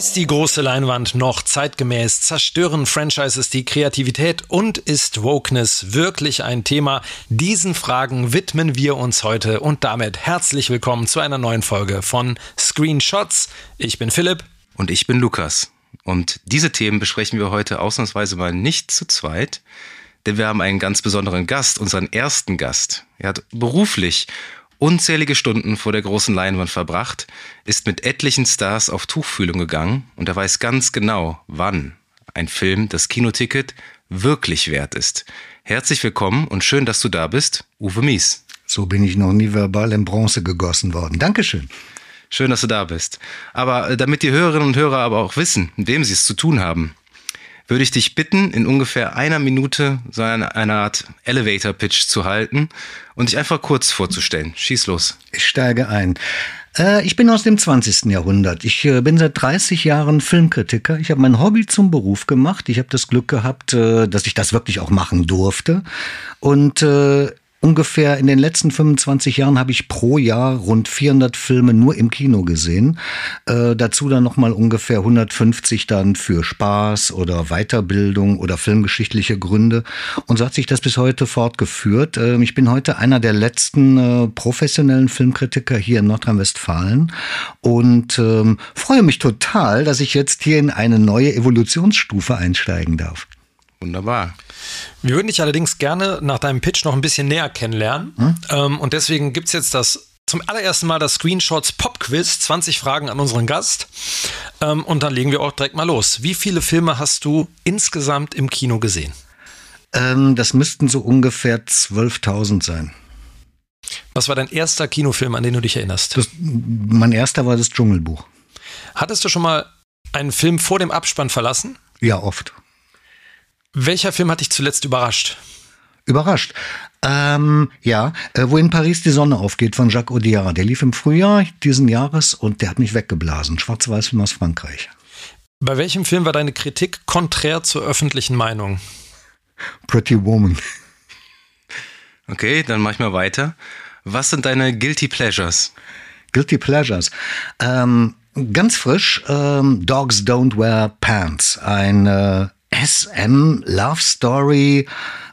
Ist die große Leinwand noch zeitgemäß? Zerstören Franchises die Kreativität? Und ist Wokeness wirklich ein Thema? Diesen Fragen widmen wir uns heute und damit herzlich willkommen zu einer neuen Folge von Screenshots. Ich bin Philipp. Und ich bin Lukas. Und diese Themen besprechen wir heute ausnahmsweise mal nicht zu zweit, denn wir haben einen ganz besonderen Gast, unseren ersten Gast. Er hat beruflich unzählige Stunden vor der großen Leinwand verbracht, ist mit etlichen Stars auf Tuchfühlung gegangen und er weiß ganz genau, wann ein Film das Kinoticket wirklich wert ist. Herzlich willkommen und schön, dass du da bist, Uwe Mies. So bin ich noch nie verbal in Bronze gegossen worden. Dankeschön. Schön, dass du da bist. Aber äh, damit die Hörerinnen und Hörer aber auch wissen, mit wem sie es zu tun haben, würde ich dich bitten, in ungefähr einer Minute so eine, eine Art Elevator-Pitch zu halten und dich einfach kurz vorzustellen. Schieß los. Ich steige ein. Äh, ich bin aus dem 20. Jahrhundert. Ich äh, bin seit 30 Jahren Filmkritiker. Ich habe mein Hobby zum Beruf gemacht. Ich habe das Glück gehabt, äh, dass ich das wirklich auch machen durfte. Und ungefähr in den letzten 25 Jahren habe ich pro Jahr rund 400 Filme nur im Kino gesehen. Äh, dazu dann nochmal ungefähr 150 dann für Spaß oder Weiterbildung oder filmgeschichtliche Gründe. Und so hat sich das bis heute fortgeführt. Äh, ich bin heute einer der letzten äh, professionellen Filmkritiker hier in Nordrhein-Westfalen und ähm, freue mich total, dass ich jetzt hier in eine neue Evolutionsstufe einsteigen darf. Wunderbar. Wir würden dich allerdings gerne nach deinem Pitch noch ein bisschen näher kennenlernen. Hm? Ähm, und deswegen gibt es jetzt das zum allerersten Mal das Screenshots Pop Quiz, 20 Fragen an unseren Gast. Ähm, und dann legen wir auch direkt mal los. Wie viele Filme hast du insgesamt im Kino gesehen? Ähm, das müssten so ungefähr 12.000 sein. Was war dein erster Kinofilm, an den du dich erinnerst? Das, mein erster war das Dschungelbuch. Hattest du schon mal einen Film vor dem Abspann verlassen? Ja, oft. Welcher Film hat dich zuletzt überrascht? Überrascht. Ähm, ja, äh, wo in Paris die Sonne aufgeht von Jacques Audiard. Der lief im Frühjahr diesen Jahres und der hat mich weggeblasen. Schwarz-Weiß-Film aus Frankreich. Bei welchem Film war deine Kritik konträr zur öffentlichen Meinung? Pretty Woman. Okay, dann mach ich mal weiter. Was sind deine Guilty Pleasures? Guilty Pleasures. Ähm, ganz frisch, ähm, Dogs Don't Wear Pants. Ein äh, SM Love Story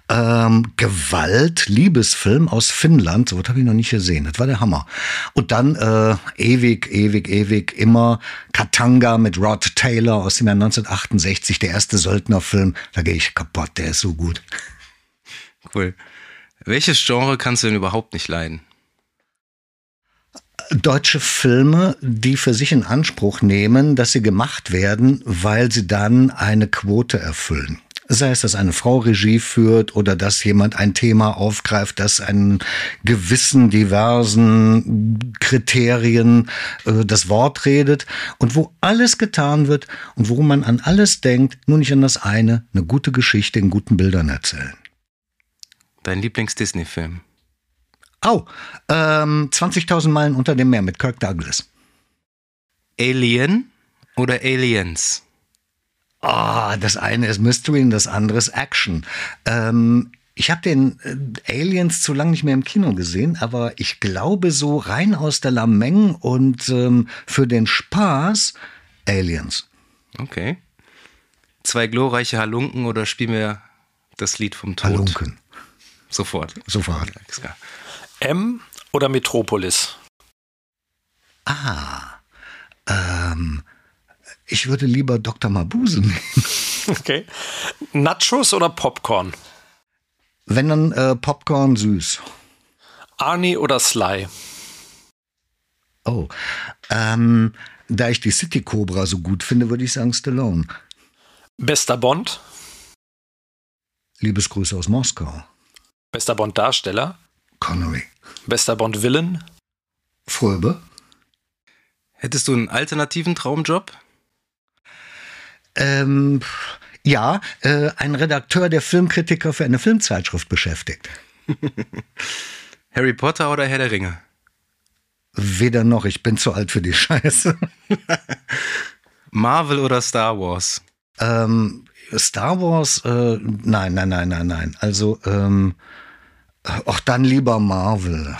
ähm, Gewalt, Liebesfilm aus Finnland. So was habe ich noch nicht gesehen. Das war der Hammer. Und dann äh, ewig, ewig, ewig immer Katanga mit Rod Taylor aus dem Jahr 1968, der erste Söldnerfilm. Da gehe ich kaputt, der ist so gut. Cool. Welches Genre kannst du denn überhaupt nicht leiden? Deutsche Filme, die für sich in Anspruch nehmen, dass sie gemacht werden, weil sie dann eine Quote erfüllen. Sei es, dass eine Frau Regie führt oder dass jemand ein Thema aufgreift, das einen gewissen diversen Kriterien äh, das Wort redet und wo alles getan wird und wo man an alles denkt, nur nicht an das eine, eine gute Geschichte in guten Bildern erzählen. Dein Lieblings-Disney-Film? Oh, ähm, 20.000 Meilen unter dem Meer mit Kirk Douglas. Alien oder Aliens? Ah, oh, das eine ist Mystery und das andere ist Action. Ähm, ich habe den äh, Aliens zu lange nicht mehr im Kino gesehen, aber ich glaube so rein aus der Lameng und ähm, für den Spaß Aliens. Okay. Zwei glorreiche Halunken oder spielen wir das Lied vom Tod? Halunken. Sofort. Sofort. M oder Metropolis? Ah, ähm, ich würde lieber Dr. Mabuse nehmen. Okay. Nachos oder Popcorn? Wenn dann äh, Popcorn süß. Arnie oder Sly? Oh, ähm, da ich die City Cobra so gut finde, würde ich sagen Stallone. Bester Bond? Liebesgrüße aus Moskau. Bester Bond-Darsteller? Connery. Bester Bond-Villain? Fröbe. Hättest du einen alternativen Traumjob? Ähm, Ja, äh, ein Redakteur, der Filmkritiker für eine Filmzeitschrift beschäftigt. Harry Potter oder Herr der Ringe? Weder noch, ich bin zu alt für die Scheiße. Marvel oder Star Wars? Ähm, Star Wars, äh, nein, nein, nein, nein, nein. Also, ähm, auch dann lieber Marvel.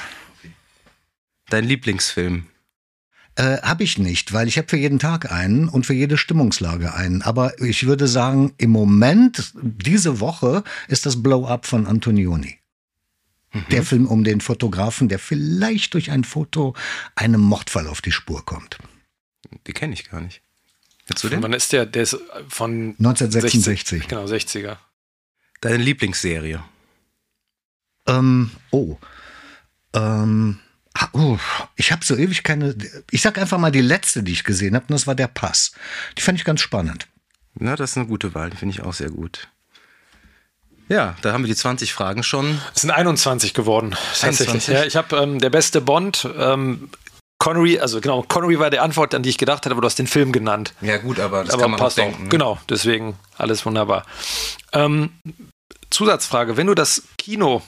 Dein Lieblingsfilm? Äh, habe ich nicht, weil ich habe für jeden Tag einen und für jede Stimmungslage einen. Aber ich würde sagen, im Moment, diese Woche, ist das Blow-Up von Antonioni. Mhm. Der Film um den Fotografen, der vielleicht durch ein Foto einem Mordfall auf die Spur kommt. Die kenne ich gar nicht. du den? Wann ist der? Der ist von 1966. 60, genau, 60er. Deine Lieblingsserie? Ähm, oh. Ähm, oh, ich habe so ewig keine. Ich sag einfach mal die letzte, die ich gesehen habe, und das war der Pass. Die fand ich ganz spannend. Na, das ist eine gute Wahl, die finde ich auch sehr gut. Ja, da haben wir die 20 Fragen schon. Es sind 21 geworden, tatsächlich. Ja, ich habe ähm, der beste Bond. Ähm, Connery, also genau, Connery war die Antwort, an die ich gedacht hatte, aber du hast den Film genannt. Ja, gut, aber das aber kann man passt auch denken. Ne? Genau, deswegen alles wunderbar. Ähm, Zusatzfrage: Wenn du das Kino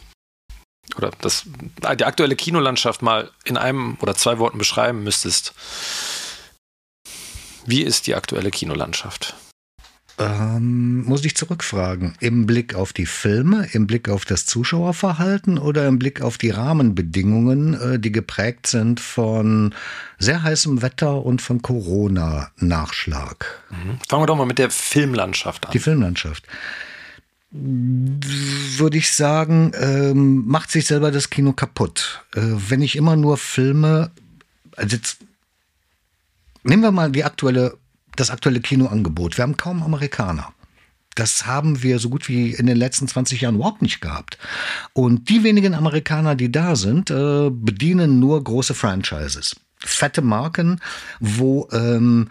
oder das, die aktuelle Kinolandschaft mal in einem oder zwei Worten beschreiben müsstest, wie ist die aktuelle Kinolandschaft? Ähm, muss ich zurückfragen. Im Blick auf die Filme, im Blick auf das Zuschauerverhalten oder im Blick auf die Rahmenbedingungen, äh, die geprägt sind von sehr heißem Wetter und von Corona-Nachschlag? Mhm. Fangen wir doch mal mit der Filmlandschaft an. Die Filmlandschaft würde ich sagen, ähm, macht sich selber das Kino kaputt. Äh, wenn ich immer nur Filme, also jetzt nehmen wir mal die aktuelle, das aktuelle Kinoangebot. Wir haben kaum Amerikaner. Das haben wir so gut wie in den letzten 20 Jahren überhaupt nicht gehabt. Und die wenigen Amerikaner, die da sind, äh, bedienen nur große Franchises. Fette Marken, wo ähm,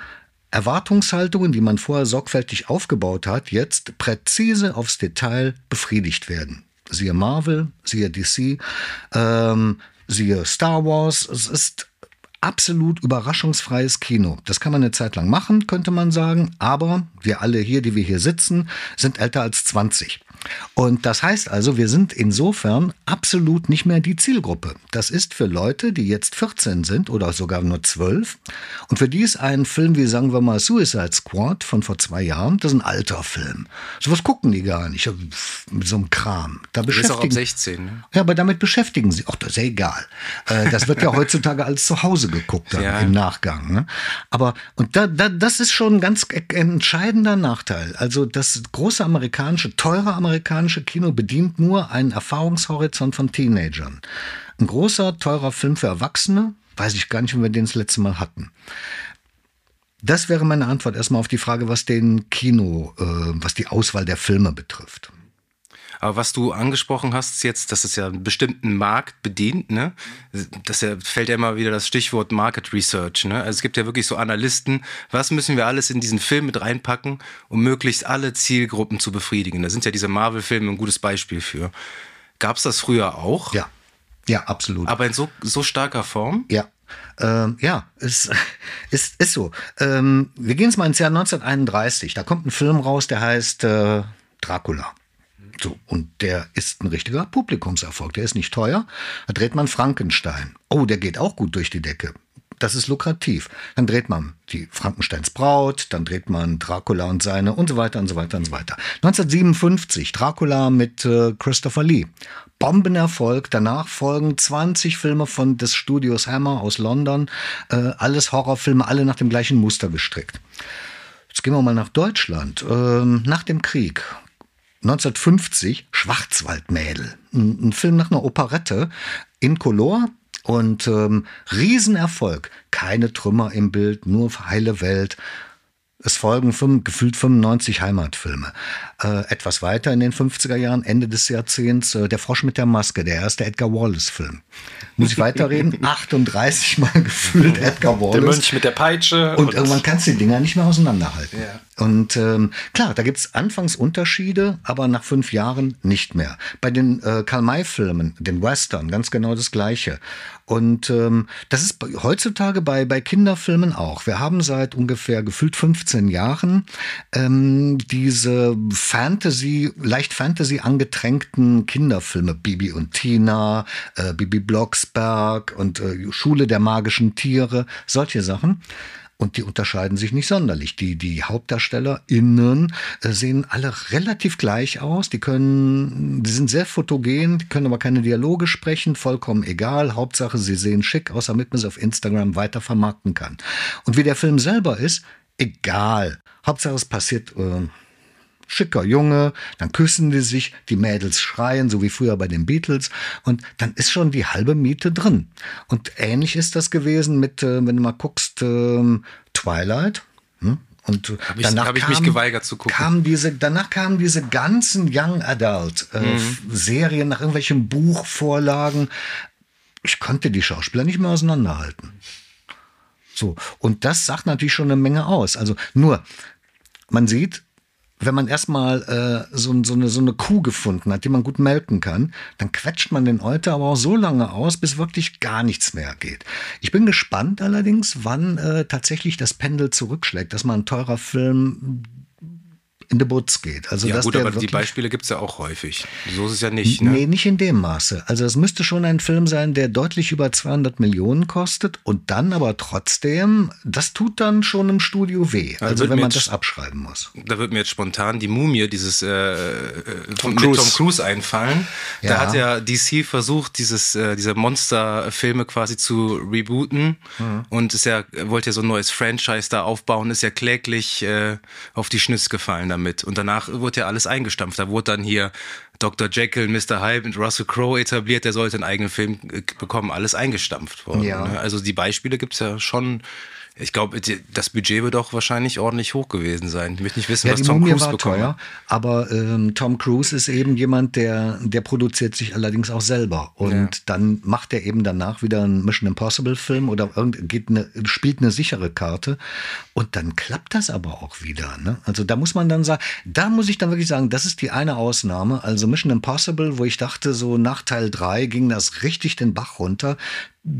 Erwartungshaltungen, die man vorher sorgfältig aufgebaut hat, jetzt präzise aufs Detail befriedigt werden. Siehe Marvel, siehe DC, ähm, siehe Star Wars. Es ist absolut überraschungsfreies Kino. Das kann man eine Zeit lang machen, könnte man sagen, aber wir alle hier, die wir hier sitzen, sind älter als 20. Und das heißt also, wir sind insofern absolut nicht mehr die Zielgruppe. Das ist für Leute, die jetzt 14 sind oder sogar nur 12. Und für die ist ein Film wie, sagen wir mal, Suicide Squad von vor zwei Jahren, das ist ein alter Film. Sowas gucken die gar nicht mit so einem Kram. Da beschäftigen, ist auch ab 16. Ne? Ja, aber damit beschäftigen sie. Ach, das ist ja egal. Äh, das wird ja heutzutage alles zu Hause geguckt dann, ja. im Nachgang. Ne? Aber, und da, da, das ist schon ein ganz entscheidender Nachteil. Also das große amerikanische, teure amerikanische amerikanische Kino bedient nur einen Erfahrungshorizont von Teenagern. Ein großer, teurer Film für Erwachsene, weiß ich gar nicht, wenn wir den das letzte Mal hatten. Das wäre meine Antwort erstmal auf die Frage, was den Kino, äh, was die Auswahl der Filme betrifft. Aber was du angesprochen hast jetzt, dass es ja einen bestimmten Markt bedient, ne? Das ja, fällt ja immer wieder das Stichwort Market Research, ne? Also es gibt ja wirklich so Analysten, was müssen wir alles in diesen Film mit reinpacken, um möglichst alle Zielgruppen zu befriedigen. Da sind ja diese Marvel-Filme ein gutes Beispiel für. Gab es das früher auch? Ja. Ja, absolut. Aber in so, so starker Form? Ja. Ähm, ja, ist, ist, ist so. Ähm, wir gehen jetzt mal ins Jahr 1931. Da kommt ein Film raus, der heißt äh, Dracula. So, und der ist ein richtiger Publikumserfolg. Der ist nicht teuer. Da dreht man Frankenstein. Oh, der geht auch gut durch die Decke. Das ist lukrativ. Dann dreht man die Frankensteins Braut, dann dreht man Dracula und seine und so weiter und so weiter und so weiter. 1957 Dracula mit äh, Christopher Lee. Bombenerfolg. Danach folgen 20 Filme von des Studios Hammer aus London. Äh, alles Horrorfilme, alle nach dem gleichen Muster gestrickt. Jetzt gehen wir mal nach Deutschland. Ähm, nach dem Krieg 1950 Schwarzwaldmädel. Ein, ein Film nach einer Operette in Color und ähm, Riesenerfolg. Keine Trümmer im Bild, nur heile Welt. Es folgen fünf, gefühlt 95 Heimatfilme. Äh, etwas weiter in den 50er Jahren, Ende des Jahrzehnts, äh, Der Frosch mit der Maske, der erste Edgar Wallace-Film. Muss ich weiterreden? 38 Mal gefühlt Edgar Wallace. Der Mönch mit der Peitsche. Und, und irgendwann kannst du die Dinger nicht mehr auseinanderhalten. Und ähm, klar, da gibt's anfangs Unterschiede, aber nach fünf Jahren nicht mehr. Bei den äh, Karl-May-Filmen, den Western, ganz genau das Gleiche. Und ähm, das ist heutzutage bei, bei Kinderfilmen auch. Wir haben seit ungefähr gefühlt 15 Jahren ähm, diese Fantasy, leicht Fantasy angetränkten Kinderfilme, Bibi und Tina, äh, Bibi Blocksberg und äh, Schule der magischen Tiere, solche Sachen. Und die unterscheiden sich nicht sonderlich. Die, die HauptdarstellerInnen äh, sehen alle relativ gleich aus. Die können, die sind sehr fotogen, die können aber keine Dialoge sprechen, vollkommen egal. Hauptsache, sie sehen schick aus, damit man sie auf Instagram weiter vermarkten kann. Und wie der Film selber ist, egal. Hauptsache, es passiert, äh, schicker Junge, dann küssen die sich, die Mädels schreien, so wie früher bei den Beatles, und dann ist schon die halbe Miete drin. Und ähnlich ist das gewesen mit, äh, wenn du mal guckst, äh, Twilight. Hm? Und hab ich, danach hab ich kam, mich geweigert zu gucken. Kamen diese, danach kamen diese ganzen Young Adult äh, mhm. Serien nach irgendwelchen Buchvorlagen. Ich konnte die Schauspieler nicht mehr auseinanderhalten. So. Und das sagt natürlich schon eine Menge aus. Also nur, man sieht, wenn man erstmal äh, so, so, eine, so eine Kuh gefunden hat, die man gut melken kann, dann quetscht man den Euter aber auch so lange aus, bis wirklich gar nichts mehr geht. Ich bin gespannt allerdings, wann äh, tatsächlich das Pendel zurückschlägt, dass man ein teurer Film in the Butz geht. Also, ja gut, aber die Beispiele gibt es ja auch häufig. So ist es ja nicht. Ne? Nee, nicht in dem Maße. Also es müsste schon ein Film sein, der deutlich über 200 Millionen kostet und dann aber trotzdem, das tut dann schon im Studio weh. Also, also wenn man das abschreiben muss. Da wird mir jetzt spontan die Mumie dieses äh, äh Tom, Cruise. Tom Cruise einfallen. Ja. Da hat ja DC versucht, dieses, äh, diese Monsterfilme quasi zu rebooten mhm. und ist ja, wollte ja so ein neues Franchise da aufbauen, ist ja kläglich äh, auf die Schnüsse gefallen damit. Und danach wurde ja alles eingestampft. Da wurde dann hier Dr. Jekyll, Mr. Hyde und Russell Crowe etabliert, der sollte einen eigenen Film äh, bekommen, alles eingestampft worden. Ja. Ne? Also die Beispiele gibt es ja schon ich glaube, das Budget wird auch wahrscheinlich ordentlich hoch gewesen sein. Ich möchte nicht wissen, ja, was Tom Mumie Cruise war bekommen teuer, aber ähm, Tom Cruise ist eben jemand, der, der produziert sich allerdings auch selber. Und ja. dann macht er eben danach wieder einen Mission Impossible Film oder geht eine, spielt eine sichere Karte. Und dann klappt das aber auch wieder. Ne? Also da muss man dann sagen, da muss ich dann wirklich sagen, das ist die eine Ausnahme. Also Mission Impossible, wo ich dachte, so nach Teil 3 ging das richtig den Bach runter.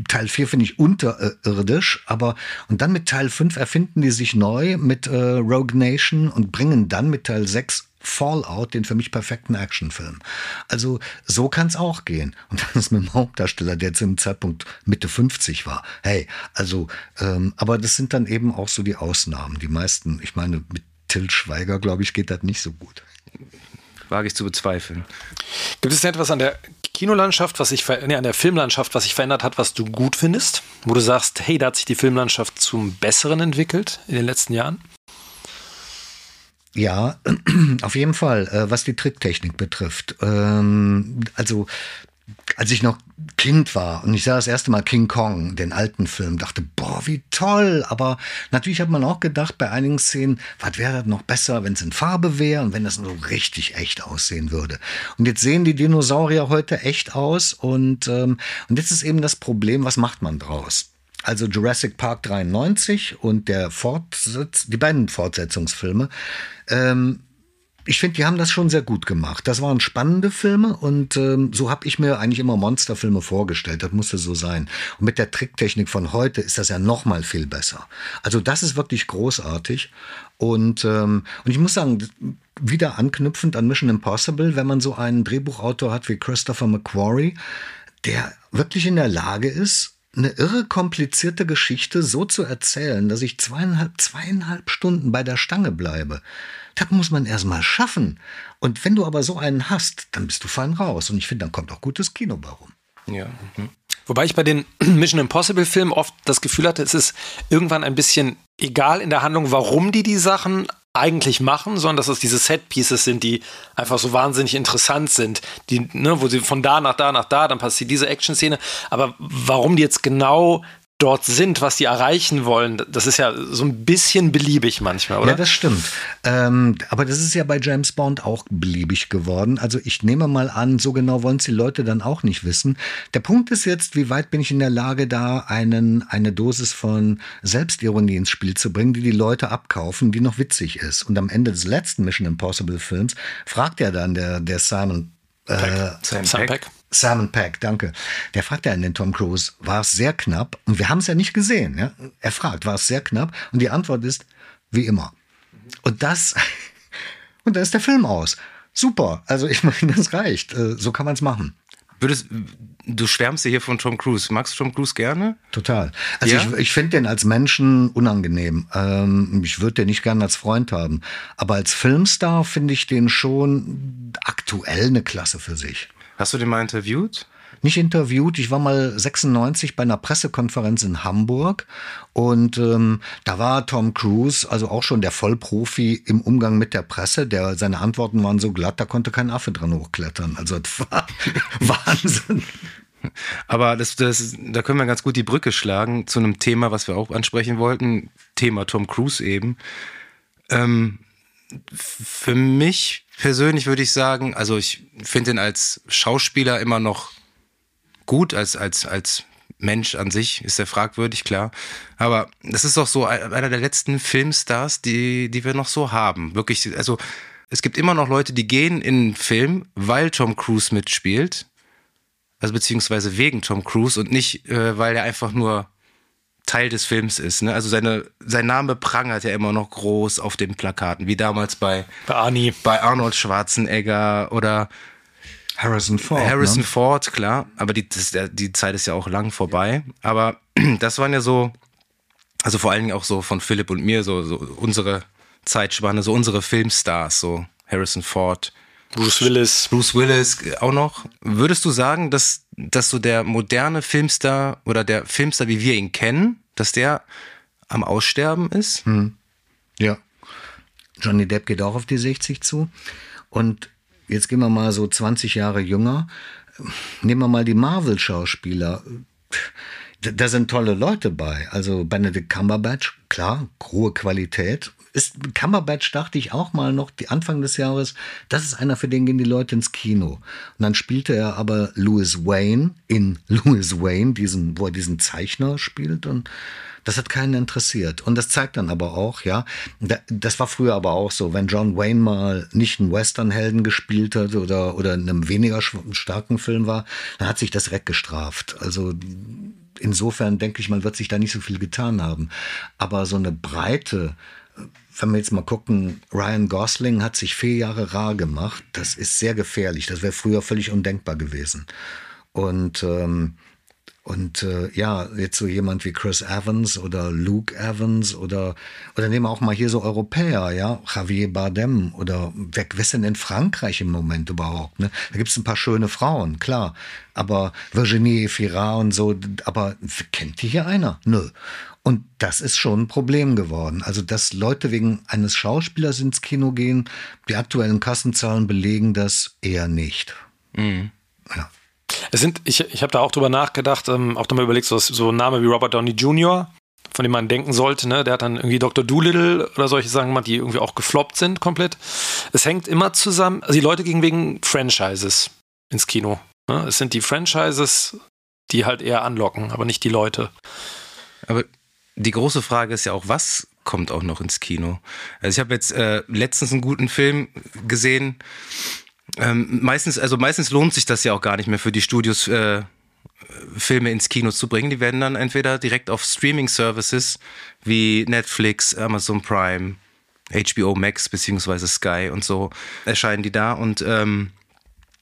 Teil 4 finde ich unterirdisch, aber und dann mit Teil 5 erfinden die sich neu mit äh, Rogue Nation und bringen dann mit Teil 6 Fallout, den für mich perfekten Actionfilm. Also so kann es auch gehen. Und dann ist mit dem Hauptdarsteller, der zu dem Zeitpunkt Mitte 50 war. Hey, also, ähm, aber das sind dann eben auch so die Ausnahmen. Die meisten, ich meine, mit Till Schweiger, glaube ich, geht das nicht so gut. Wage ich zu bezweifeln. Gibt es etwas an der Kinolandschaft, was sich nee, an der Filmlandschaft, was sich verändert hat, was du gut findest? Wo du sagst, hey, da hat sich die Filmlandschaft zum Besseren entwickelt in den letzten Jahren? Ja, auf jeden Fall, äh, was die Tricktechnik betrifft. Ähm, also als ich noch Kind war und ich sah das erste Mal King Kong, den alten Film, dachte, boah, wie toll. Aber natürlich hat man auch gedacht, bei einigen Szenen, was wäre das noch besser, wenn es in Farbe wäre und wenn das so richtig echt aussehen würde. Und jetzt sehen die Dinosaurier heute echt aus und, ähm, und jetzt ist eben das Problem, was macht man draus? Also Jurassic Park 93 und der Fortsatz, die beiden Fortsetzungsfilme, ähm, ich finde, die haben das schon sehr gut gemacht. Das waren spannende Filme und ähm, so habe ich mir eigentlich immer Monsterfilme vorgestellt. Das musste so sein. Und mit der Tricktechnik von heute ist das ja noch mal viel besser. Also das ist wirklich großartig. Und, ähm, und ich muss sagen, wieder anknüpfend an Mission Impossible, wenn man so einen Drehbuchautor hat wie Christopher McQuarrie, der wirklich in der Lage ist, eine irre komplizierte Geschichte so zu erzählen, dass ich zweieinhalb, zweieinhalb Stunden bei der Stange bleibe. Das muss man erstmal schaffen. Und wenn du aber so einen hast, dann bist du fein raus. Und ich finde, dann kommt auch gutes Kino bei rum. Ja. Mhm. Wobei ich bei den Mission Impossible Filmen oft das Gefühl hatte, es ist irgendwann ein bisschen egal in der Handlung, warum die die Sachen eigentlich machen, sondern dass es diese Set-Pieces sind, die einfach so wahnsinnig interessant sind, die, ne, wo sie von da nach da nach da, dann passiert diese Action-Szene. Aber warum die jetzt genau dort sind, was die erreichen wollen, das ist ja so ein bisschen beliebig manchmal, oder? Ja, das stimmt. Ähm, aber das ist ja bei James Bond auch beliebig geworden. Also ich nehme mal an, so genau wollen es die Leute dann auch nicht wissen. Der Punkt ist jetzt, wie weit bin ich in der Lage, da einen, eine Dosis von Selbstironie ins Spiel zu bringen, die die Leute abkaufen, die noch witzig ist. Und am Ende des letzten Mission Impossible Films fragt er dann der, der Simon äh, Sam, Sam Peck. Simon Peck, danke. Der fragt ja in den Tom Cruise, war es sehr knapp? Und wir haben es ja nicht gesehen. Ja? Er fragt, war es sehr knapp? Und die Antwort ist, wie immer. Und das, und da ist der Film aus. Super. Also ich meine, das reicht. Äh, so kann man es machen. Würdest, du schwärmst ja hier von Tom Cruise. Magst du Tom Cruise gerne? Total. Also ja? ich, ich finde den als Menschen unangenehm. Ähm, ich würde den nicht gerne als Freund haben. Aber als Filmstar finde ich den schon aktuell eine Klasse für sich. Hast du den mal interviewt? Nicht interviewt. Ich war mal 96 bei einer Pressekonferenz in Hamburg und ähm, da war Tom Cruise, also auch schon der Vollprofi im Umgang mit der Presse. Der, seine Antworten waren so glatt, da konnte kein Affe dran hochklettern. Also das war Wahnsinn. Aber das, das, da können wir ganz gut die Brücke schlagen zu einem Thema, was wir auch ansprechen wollten. Thema Tom Cruise eben. Ähm, für mich persönlich würde ich sagen, also ich finde ihn als Schauspieler immer noch gut, als, als, als Mensch an sich ist er fragwürdig, klar. Aber das ist doch so einer der letzten Filmstars, die, die wir noch so haben. Wirklich, also es gibt immer noch Leute, die gehen in einen Film, weil Tom Cruise mitspielt. Also beziehungsweise wegen Tom Cruise und nicht, äh, weil er einfach nur Teil des Films ist. Ne? Also seine, sein Name prangert ja immer noch groß auf den Plakaten, wie damals bei, bei, Arnie. bei Arnold Schwarzenegger oder Harrison Ford. Harrison ne? Ford, klar. Aber die, das, die Zeit ist ja auch lang vorbei. Aber das waren ja so, also vor allen Dingen auch so von Philipp und mir, so, so unsere Zeitspanne, so unsere Filmstars, so Harrison Ford. Bruce Willis. Bruce Willis auch noch. Würdest du sagen, dass dass so der moderne Filmstar oder der Filmstar, wie wir ihn kennen, dass der am Aussterben ist? Hm. Ja. Johnny Depp geht auch auf die 60 zu. Und jetzt gehen wir mal so 20 Jahre jünger. Nehmen wir mal die Marvel-Schauspieler. Da sind tolle Leute bei. Also Benedict Cumberbatch, klar, hohe Qualität ist Cumberbatch dachte ich auch mal noch, die Anfang des Jahres, das ist einer, für den gehen die Leute ins Kino. Und dann spielte er aber Louis Wayne in Louis Wayne, diesen, wo er diesen Zeichner spielt und das hat keinen interessiert. Und das zeigt dann aber auch, ja, das war früher aber auch so, wenn John Wayne mal nicht einen Westernhelden gespielt hat oder, oder in einem weniger starken Film war, dann hat sich das weggestraft. Also insofern denke ich, man wird sich da nicht so viel getan haben. Aber so eine breite, wenn wir jetzt mal gucken, Ryan Gosling hat sich vier Jahre rar gemacht. Das ist sehr gefährlich. Das wäre früher völlig undenkbar gewesen. Und, ähm, und äh, ja, jetzt so jemand wie Chris Evans oder Luke Evans oder, oder nehmen wir auch mal hier so Europäer, ja, Javier Bardem oder wer, wer ist denn in Frankreich im Moment überhaupt? Ne? Da gibt es ein paar schöne Frauen, klar. Aber Virginie Fira und so, aber kennt die hier einer? Nö. Und das ist schon ein Problem geworden. Also, dass Leute wegen eines Schauspielers ins Kino gehen, die aktuellen Kassenzahlen belegen das eher nicht. Mhm. Ja. Es sind, ich, ich habe da auch drüber nachgedacht, ähm, auch mal überlegt, so, so ein Name wie Robert Downey Jr., von dem man denken sollte, ne? der hat dann irgendwie Dr. Doolittle oder solche Sachen gemacht, die irgendwie auch gefloppt sind komplett. Es hängt immer zusammen, also die Leute gehen wegen Franchises ins Kino. Ne? Es sind die Franchises, die halt eher anlocken, aber nicht die Leute. Aber die große Frage ist ja auch, was kommt auch noch ins Kino? Also ich habe jetzt äh, letztens einen guten Film gesehen. Ähm, meistens, also meistens lohnt sich das ja auch gar nicht mehr für die Studios, äh, Filme ins Kino zu bringen. Die werden dann entweder direkt auf Streaming-Services wie Netflix, Amazon Prime, HBO Max beziehungsweise Sky und so erscheinen die da und ähm,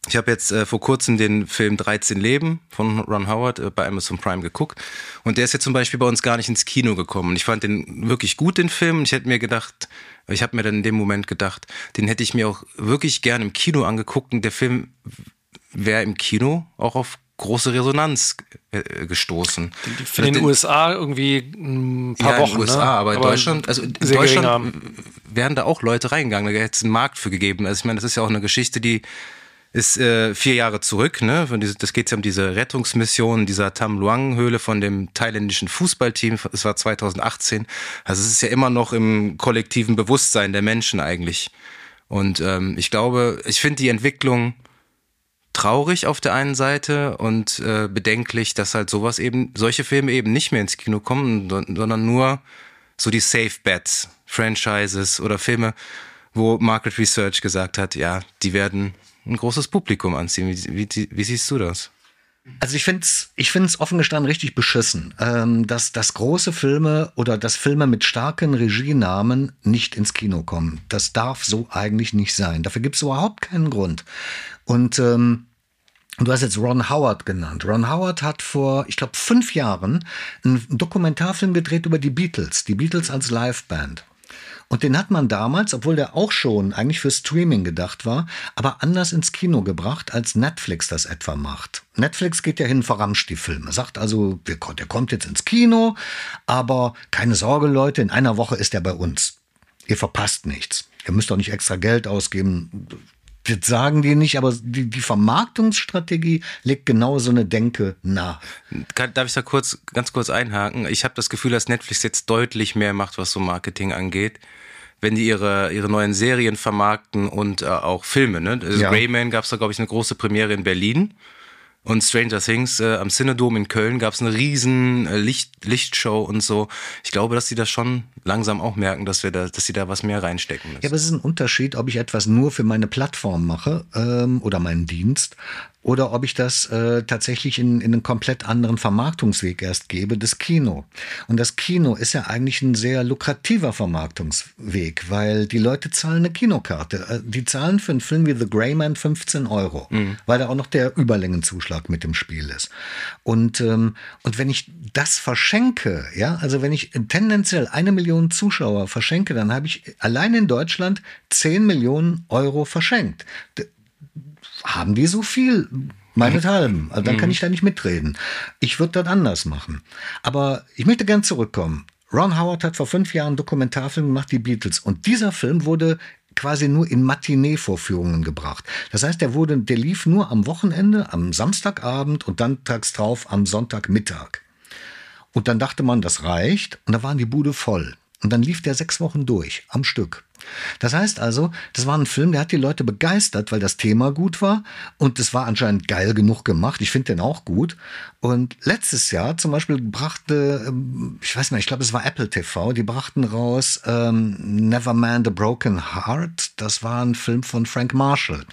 ich habe jetzt äh, vor kurzem den Film 13 Leben von Ron Howard äh, bei Amazon Prime geguckt und der ist jetzt zum Beispiel bei uns gar nicht ins Kino gekommen. Ich fand den wirklich gut, den Film. Ich hätte mir gedacht, ich habe mir dann in dem Moment gedacht, den hätte ich mir auch wirklich gern im Kino angeguckt und der Film wäre im Kino auch auf große Resonanz äh, gestoßen. Für den, den USA irgendwie ein paar ja, Wochen. In den USA, ne? aber in Deutschland, also in Deutschland wären da auch Leute reingegangen, da hätte es einen Markt für gegeben. Also ich meine, das ist ja auch eine Geschichte, die ist äh, vier Jahre zurück. Ne? Das geht ja um diese Rettungsmission dieser Tam Luang-Höhle von dem thailändischen Fußballteam. Es war 2018. Also es ist ja immer noch im kollektiven Bewusstsein der Menschen eigentlich. Und ähm, ich glaube, ich finde die Entwicklung traurig auf der einen Seite und äh, bedenklich, dass halt sowas eben, solche Filme eben nicht mehr ins Kino kommen, sondern nur so die Safe Bets, Franchises oder Filme, wo Market Research gesagt hat, ja, die werden ein großes Publikum anziehen. Wie, wie, wie siehst du das? Also ich finde es ich find's offen gestanden richtig beschissen, ähm, dass, dass große Filme oder dass Filme mit starken Regienamen nicht ins Kino kommen. Das darf so eigentlich nicht sein. Dafür gibt es überhaupt keinen Grund. Und ähm, Du hast jetzt Ron Howard genannt. Ron Howard hat vor, ich glaube, fünf Jahren einen Dokumentarfilm gedreht über die Beatles, die Beatles als Liveband. Und den hat man damals, obwohl der auch schon eigentlich für Streaming gedacht war, aber anders ins Kino gebracht, als Netflix das etwa macht. Netflix geht ja hin, verramscht die Filme, sagt also, der kommt jetzt ins Kino, aber keine Sorge, Leute, in einer Woche ist er bei uns. Ihr verpasst nichts. Ihr müsst doch nicht extra Geld ausgeben. Das sagen die nicht, aber die, die Vermarktungsstrategie legt genau so eine Denke nah. darf ich da kurz, ganz kurz einhaken? Ich habe das Gefühl, dass Netflix jetzt deutlich mehr macht, was so Marketing angeht wenn die ihre, ihre neuen Serien vermarkten und äh, auch Filme. Ne? Also ja. Rayman gab es da, glaube ich, eine große Premiere in Berlin. Und Stranger Things äh, am Cinedom in Köln gab es eine riesen äh, Licht, Lichtshow und so. Ich glaube, dass sie das schon langsam auch merken, dass wir da, dass sie da was mehr reinstecken müssen. Ja, aber es ist ein Unterschied, ob ich etwas nur für meine Plattform mache ähm, oder meinen Dienst oder ob ich das äh, tatsächlich in, in einen komplett anderen Vermarktungsweg erst gebe, das Kino. Und das Kino ist ja eigentlich ein sehr lukrativer Vermarktungsweg, weil die Leute zahlen eine Kinokarte. Äh, die zahlen für einen Film wie The Grey Man 15 Euro, mhm. weil da auch noch der Überlängenzuschlag mit im Spiel ist. Und, ähm, und wenn ich das verschenke, ja, also wenn ich tendenziell eine Million Zuschauer verschenke, dann habe ich allein in Deutschland 10 Millionen Euro verschenkt haben die so viel? Meinethalben. Also dann kann mhm. ich da nicht mitreden. Ich würde das anders machen. Aber ich möchte gern zurückkommen. Ron Howard hat vor fünf Jahren einen Dokumentarfilm gemacht, die Beatles. Und dieser Film wurde quasi nur in Matinee-Vorführungen gebracht. Das heißt, der wurde, der lief nur am Wochenende, am Samstagabend und dann tags drauf am Sonntagmittag. Und dann dachte man, das reicht. Und da waren die Bude voll. Und dann lief der sechs Wochen durch, am Stück. Das heißt also, das war ein Film, der hat die Leute begeistert, weil das Thema gut war und es war anscheinend geil genug gemacht. Ich finde den auch gut. Und letztes Jahr zum Beispiel brachte, ähm, ich weiß nicht, ich glaube, es war Apple TV, die brachten raus ähm, Never Man the Broken Heart. Das war ein Film von Frank Marshall.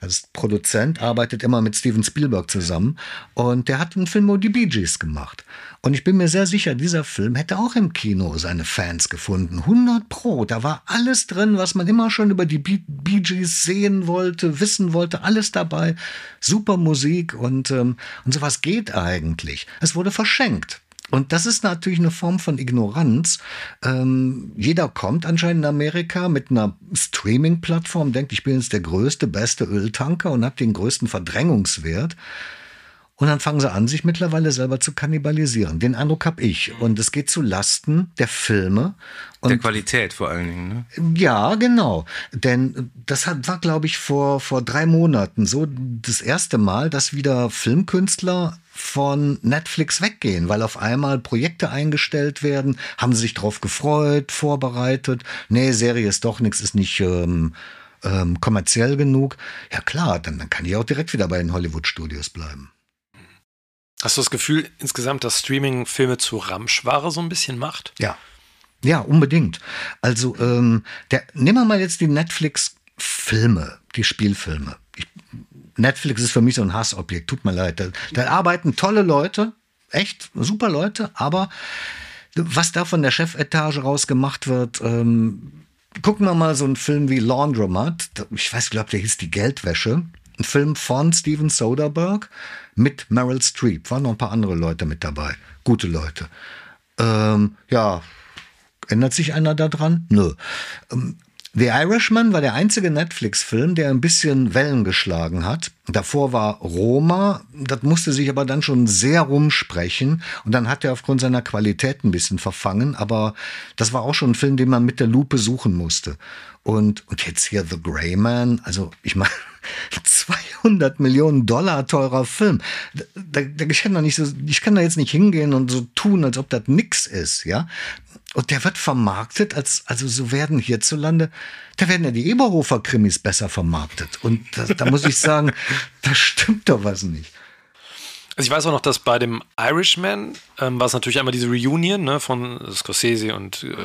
Das ist Produzent, arbeitet immer mit Steven Spielberg zusammen und der hat einen Film über die Bee Gees gemacht. Und ich bin mir sehr sicher, dieser Film hätte auch im Kino seine Fans gefunden. 100 Pro. Da war alles drin, was man immer schon über die Bee Gees sehen wollte, wissen wollte. Alles dabei. Super Musik und, ähm, und sowas geht eigentlich. Es wurde verschenkt. Und das ist natürlich eine Form von Ignoranz. Ähm, jeder kommt anscheinend in Amerika mit einer Streaming-Plattform, denkt, ich bin jetzt der größte, beste Öltanker und habe den größten Verdrängungswert. Und dann fangen sie an, sich mittlerweile selber zu kannibalisieren. Den Eindruck habe ich. Und es geht zu Lasten der Filme. Und der Qualität vor allen Dingen. Ne? Ja, genau. Denn das war, glaube ich, vor, vor drei Monaten so das erste Mal, dass wieder Filmkünstler von Netflix weggehen, weil auf einmal Projekte eingestellt werden. Haben sie sich darauf gefreut, vorbereitet. Nee, Serie ist doch nichts, ist nicht... Ähm, ähm, kommerziell genug, ja klar, dann, dann kann ich auch direkt wieder bei den Hollywood-Studios bleiben. Hast du das Gefühl insgesamt, dass Streaming Filme zu Ramschware so ein bisschen macht? Ja. Ja, unbedingt. Also, ähm, der, nehmen wir mal jetzt die Netflix-Filme, die Spielfilme. Ich, Netflix ist für mich so ein Hassobjekt, tut mir leid. Da, da arbeiten tolle Leute, echt super Leute, aber was da von der Chefetage raus gemacht wird, ähm, gucken wir mal so einen Film wie Laundromat. Ich weiß, glaube, der hieß Die Geldwäsche. Ein Film von Steven Soderbergh mit Meryl Streep. Waren noch ein paar andere Leute mit dabei. Gute Leute. Ähm, ja, ändert sich einer daran? Nö. Ähm, The Irishman war der einzige Netflix-Film, der ein bisschen Wellen geschlagen hat. Davor war Roma, das musste sich aber dann schon sehr rumsprechen und dann hat er aufgrund seiner Qualität ein bisschen verfangen, aber das war auch schon ein Film, den man mit der Lupe suchen musste. Und, und jetzt hier The Grey Man, also ich meine, 200 Millionen Dollar teurer Film. Da, da, ich, kann da nicht so, ich kann da jetzt nicht hingehen und so tun, als ob das nix ist, ja. Und der wird vermarktet, als, also so werden hierzulande, da werden ja die Eberhofer-Krimis besser vermarktet. Und da, da muss ich sagen, da stimmt doch was nicht. Also ich weiß auch noch, dass bei dem Irishman ähm, war es natürlich einmal diese Reunion ne, von Scorsese und äh,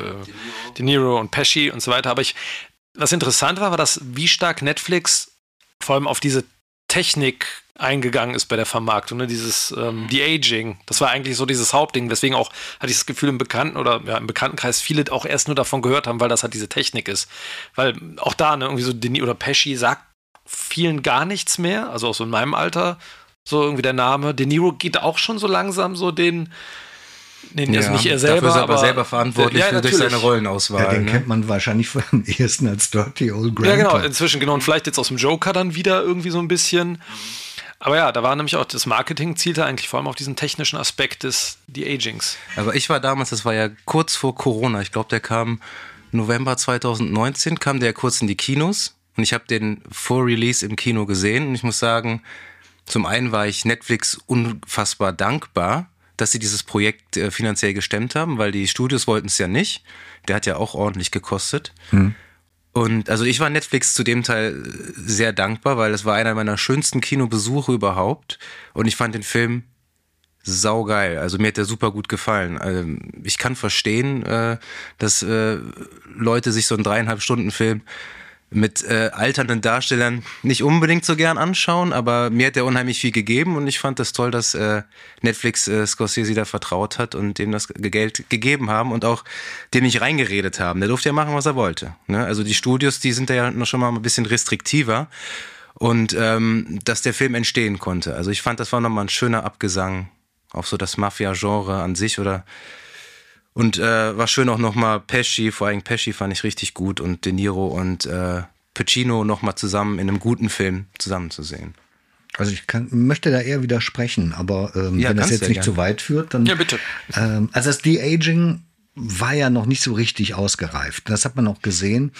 De Niro und Pesci und so weiter. Aber ich, was interessant war, war, dass wie stark Netflix vor allem auf diese Technik eingegangen ist bei der Vermarktung, ne? dieses ähm, The Aging, das war eigentlich so dieses Hauptding, weswegen auch hatte ich das Gefühl im Bekannten oder ja, im Bekanntenkreis viele auch erst nur davon gehört haben, weil das halt diese Technik ist. Weil auch da, ne, irgendwie so Denis oder Pesci sagt vielen gar nichts mehr, also auch so in meinem Alter, so irgendwie der Name. De Niro geht auch schon so langsam so den Nee, ja, also nicht er selber. Dafür ist er aber, selber verantwortlich ja, für, durch seine Rollenauswahl. Ja, den ne? kennt man wahrscheinlich am ehesten als Dirty Old Grandpa. Ja, genau, inzwischen, genau. Und vielleicht jetzt aus dem Joker dann wieder irgendwie so ein bisschen. Aber ja, da war nämlich auch das Marketing zielte eigentlich vor allem auf diesen technischen Aspekt des The Agings. Aber ich war damals, das war ja kurz vor Corona. Ich glaube, der kam November 2019, kam der kurz in die Kinos. Und ich habe den vor Release im Kino gesehen. Und ich muss sagen, zum einen war ich Netflix unfassbar dankbar, dass sie dieses Projekt äh, finanziell gestemmt haben, weil die Studios wollten es ja nicht. Der hat ja auch ordentlich gekostet. Hm. Und also ich war Netflix zu dem Teil äh, sehr dankbar, weil es war einer meiner schönsten Kinobesuche überhaupt. Und ich fand den Film saugeil. Also mir hat der super gut gefallen. Also ich kann verstehen, äh, dass äh, Leute sich so einen dreieinhalb Stunden Film mit äh, alternden Darstellern nicht unbedingt so gern anschauen, aber mir hat der unheimlich viel gegeben und ich fand das toll, dass äh, Netflix äh, Scorsese da vertraut hat und dem das Geld gegeben haben und auch dem nicht reingeredet haben. Der durfte ja machen, was er wollte. Ne? Also die Studios, die sind da ja noch schon mal ein bisschen restriktiver und ähm, dass der Film entstehen konnte. Also ich fand, das war nochmal ein schöner Abgesang auf so das Mafia-Genre an sich oder und äh, war schön auch nochmal Pesci, vor allem Pesci fand ich richtig gut und De Niro und äh, Pacino nochmal zusammen in einem guten Film zusammenzusehen. Also ich kann, möchte da eher widersprechen, aber ähm, ja, wenn das jetzt nicht gerne. zu weit führt, dann. Ja, bitte. Ähm, also das De-Aging war ja noch nicht so richtig ausgereift. Das hat man auch gesehen.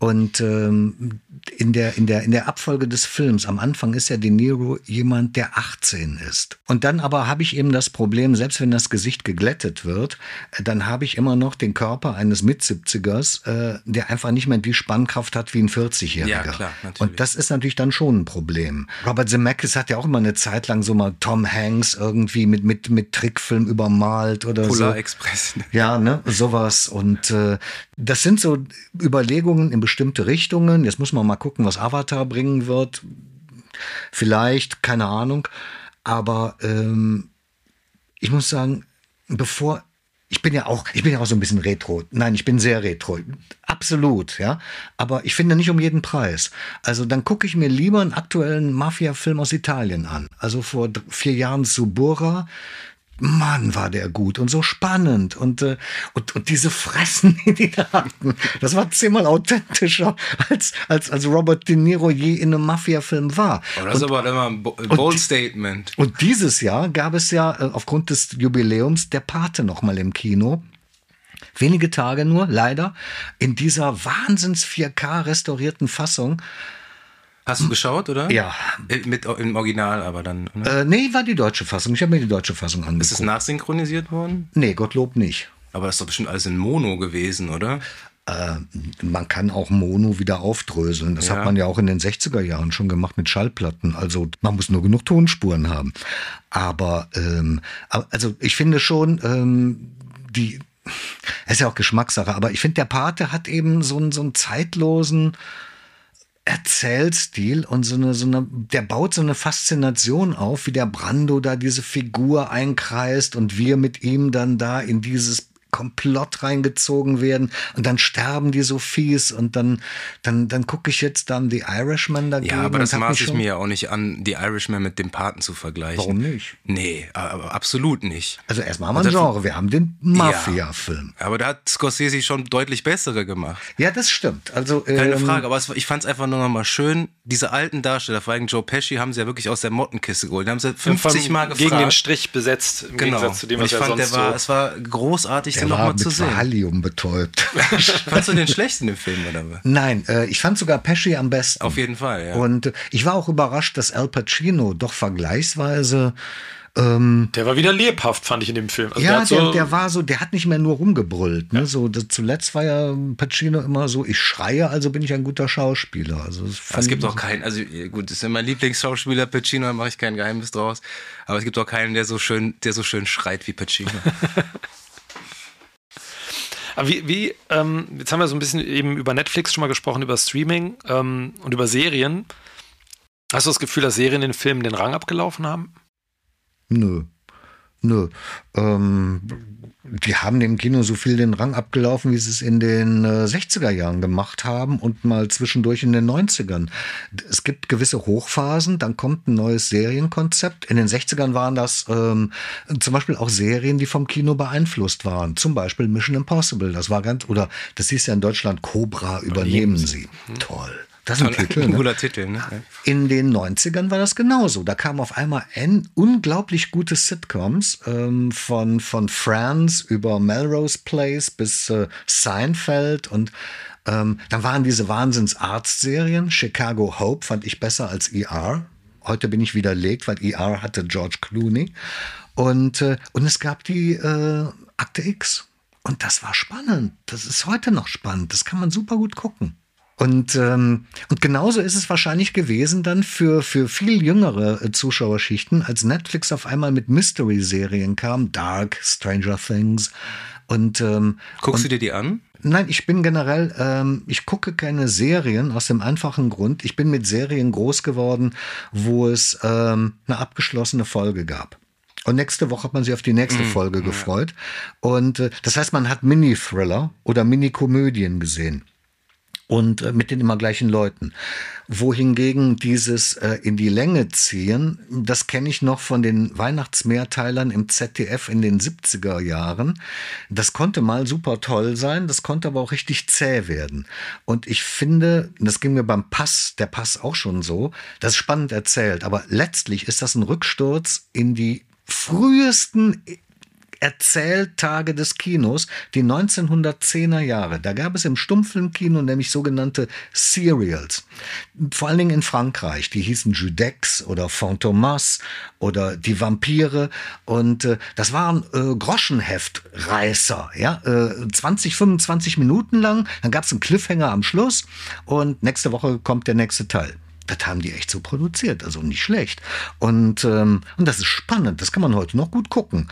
Und ähm, in, der, in, der, in der Abfolge des Films, am Anfang ist ja De Niro jemand, der 18 ist. Und dann aber habe ich eben das Problem, selbst wenn das Gesicht geglättet wird, dann habe ich immer noch den Körper eines Mit-70ers, äh, der einfach nicht mehr die Spannkraft hat wie ein 40-Jähriger. Ja, klar, natürlich. Und das ist natürlich dann schon ein Problem. Robert Zemeckis hat ja auch immer eine Zeit lang so mal Tom Hanks irgendwie mit, mit, mit Trickfilm übermalt oder Polar so. Polar Express. Ja, ne, sowas. Und äh, das sind so Überlegungen im bestimmte Richtungen. Jetzt muss man mal gucken, was Avatar bringen wird. Vielleicht, keine Ahnung. Aber ähm, ich muss sagen, bevor ich bin ja auch, ich bin ja auch so ein bisschen retro. Nein, ich bin sehr retro. Absolut, ja. Aber ich finde nicht um jeden Preis. Also dann gucke ich mir lieber einen aktuellen Mafia-Film aus Italien an. Also vor vier Jahren Subura Mann, war der gut und so spannend und, äh, und, und diese Fressen, die die da hatten, das war zehnmal authentischer, als, als, als Robert De Niro je in einem Mafia-Film war. Oh, das und, ist aber immer ein bold und, Statement. Und dieses Jahr gab es ja äh, aufgrund des Jubiläums der Pate nochmal im Kino. Wenige Tage nur, leider, in dieser wahnsinns 4K restaurierten Fassung. Hast du geschaut, oder? Ja. Äh, mit, Im Original aber dann, oder? Äh, nee, war die deutsche Fassung. Ich habe mir die deutsche Fassung angeguckt. Ist es nachsynchronisiert worden? Nee, Gottlob nicht. Aber das ist doch bestimmt alles in Mono gewesen, oder? Äh, man kann auch Mono wieder aufdröseln. Das ja. hat man ja auch in den 60er Jahren schon gemacht mit Schallplatten. Also man muss nur genug Tonspuren haben. Aber ähm, also ich finde schon, ähm, die es ist ja auch Geschmackssache, aber ich finde, der Pate hat eben so einen, so einen zeitlosen, Erzählstil und so eine, so eine, der baut so eine Faszination auf, wie der Brando da diese Figur einkreist und wir mit ihm dann da in dieses Komplott reingezogen werden und dann sterben die so fies und dann, dann, dann gucke ich jetzt dann The Irishman dagegen. Ja, aber das maße ich mir ja auch nicht an, The Irishman mit dem Paten zu vergleichen. Warum nicht? Nee, aber absolut nicht. Also erstmal haben wir ein Genre, wir haben den Mafia-Film. Ja, aber da hat Scorsese schon deutlich bessere gemacht. Ja, das stimmt. Also, Keine ähm, Frage, aber es, ich fand es einfach nur noch mal schön, diese alten Darsteller, vor allem Joe Pesci, haben sie ja wirklich aus der Mottenkiste geholt. Die haben sie 50 Mal gefragt. Gegen den Strich besetzt, im genau. Gegensatz zu dem, Und was ich er fand, sonst der war, so es war großartig, der den noch war mal mit zu sehen. Valium betäubt. Fandst du den schlechten im Film, oder? was? Nein, äh, ich fand sogar Pesci am besten. Auf jeden Fall, ja. Und äh, ich war auch überrascht, dass Al Pacino doch vergleichsweise ähm, Der war wieder lebhaft, fand ich in dem Film. Also ja, der, so, der, der war so, der hat nicht mehr nur rumgebrüllt. Ne? So, das, zuletzt war ja Pacino immer so, ich schreie, also bin ich ein guter Schauspieler. Also Es gibt auch keinen, also gut, das ist ja mein Lieblingsschauspieler Pacino, da mache ich kein Geheimnis draus. Aber es gibt auch keinen, der so schön, der so schön schreit wie Pacino. Aber wie, wie ähm, jetzt haben wir so ein bisschen eben über Netflix schon mal gesprochen, über Streaming ähm, und über Serien. Hast du das Gefühl, dass Serien den Filmen den Rang abgelaufen haben? Nö. Nö. Ähm, die haben dem Kino so viel den Rang abgelaufen, wie sie es in den äh, 60er Jahren gemacht haben und mal zwischendurch in den 90ern. Es gibt gewisse Hochphasen, dann kommt ein neues Serienkonzept. In den 60ern waren das ähm, zum Beispiel auch Serien, die vom Kino beeinflusst waren. Zum Beispiel Mission Impossible. Das war ganz, oder das hieß ja in Deutschland Cobra, übernehmen Sie. Toll. Das ist ein Titel. Ein Ne? guter Titel, ne? In den 90ern war das genauso. Da kamen auf einmal ein unglaublich gute Sitcoms ähm, von, von Friends über Melrose Place bis äh, Seinfeld und ähm, dann waren diese Wahnsinns-Arztserien. Chicago Hope fand ich besser als ER. Heute bin ich widerlegt, weil ER hatte George Clooney. Und, äh, und es gab die äh, Akte X. Und das war spannend. Das ist heute noch spannend. Das kann man super gut gucken. Und, ähm, und genauso ist es wahrscheinlich gewesen dann für, für viel jüngere äh, Zuschauerschichten, als Netflix auf einmal mit Mystery-Serien kam, Dark, Stranger Things. Und, ähm, Guckst du dir die an? Nein, ich bin generell, ähm, ich gucke keine Serien aus dem einfachen Grund. Ich bin mit Serien groß geworden, wo es ähm, eine abgeschlossene Folge gab. Und nächste Woche hat man sich auf die nächste Folge gefreut. Und äh, das heißt, man hat Mini-Thriller oder Mini-Komödien gesehen und äh, mit den immer gleichen Leuten. Wohingegen dieses äh, in die Länge ziehen, das kenne ich noch von den Weihnachtsmehrteilern im ZDF in den 70er Jahren. Das konnte mal super toll sein, das konnte aber auch richtig zäh werden. Und ich finde, das ging mir beim Pass, der Pass auch schon so, das ist spannend erzählt, aber letztlich ist das ein Rücksturz in die frühesten Erzähltage des Kinos, die 1910er Jahre. Da gab es im Stummfilmkino nämlich sogenannte Serials. Vor allen Dingen in Frankreich. Die hießen Judex oder Fantomas oder die Vampire. Und äh, das waren äh, Groschenheftreißer. Ja? Äh, 20, 25 Minuten lang. Dann gab es einen Cliffhanger am Schluss. Und nächste Woche kommt der nächste Teil. Das haben die echt so produziert, also nicht schlecht. Und, ähm, und das ist spannend, das kann man heute noch gut gucken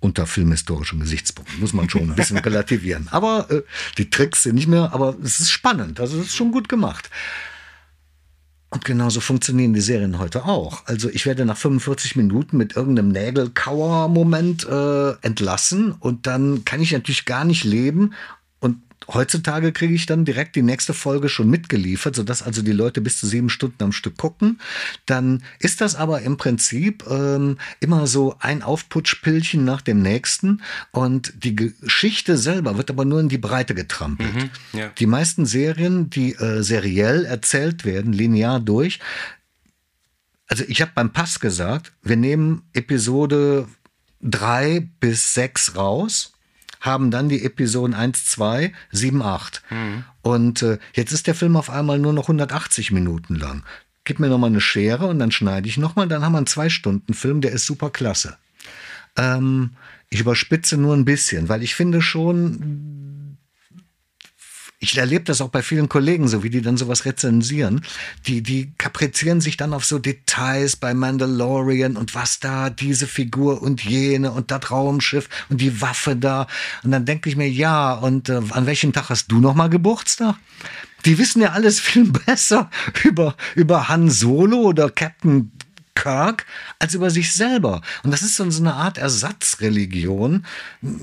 unter filmhistorischen Gesichtspunkten. Muss man schon ein bisschen relativieren. Aber äh, die Tricks sind nicht mehr, aber es ist spannend. Also es ist schon gut gemacht. Und genauso funktionieren die Serien heute auch. Also ich werde nach 45 Minuten mit irgendeinem Nägelkauer-Moment äh, entlassen und dann kann ich natürlich gar nicht leben. Heutzutage kriege ich dann direkt die nächste Folge schon mitgeliefert, sodass also die Leute bis zu sieben Stunden am Stück gucken. Dann ist das aber im Prinzip ähm, immer so ein Aufputschpillchen nach dem nächsten und die Geschichte selber wird aber nur in die Breite getrampelt. Mhm, ja. Die meisten Serien, die äh, seriell erzählt werden, linear durch, also ich habe beim Pass gesagt, wir nehmen Episode drei bis sechs raus haben dann die Episoden 1, 2, 7, 8. Mhm. Und äh, jetzt ist der Film auf einmal nur noch 180 Minuten lang. Gib mir nochmal eine Schere und dann schneide ich nochmal, dann haben wir einen Zwei-Stunden-Film, der ist super klasse. Ähm, ich überspitze nur ein bisschen, weil ich finde schon, ich erlebe das auch bei vielen Kollegen so, wie die dann sowas rezensieren. Die, die kaprizieren sich dann auf so Details bei Mandalorian und was da, diese Figur und jene und das Raumschiff und die Waffe da. Und dann denke ich mir, ja, und äh, an welchem Tag hast du nochmal Geburtstag? Die wissen ja alles viel besser über, über Han Solo oder Captain Kirk als über sich selber. Und das ist so eine Art Ersatzreligion.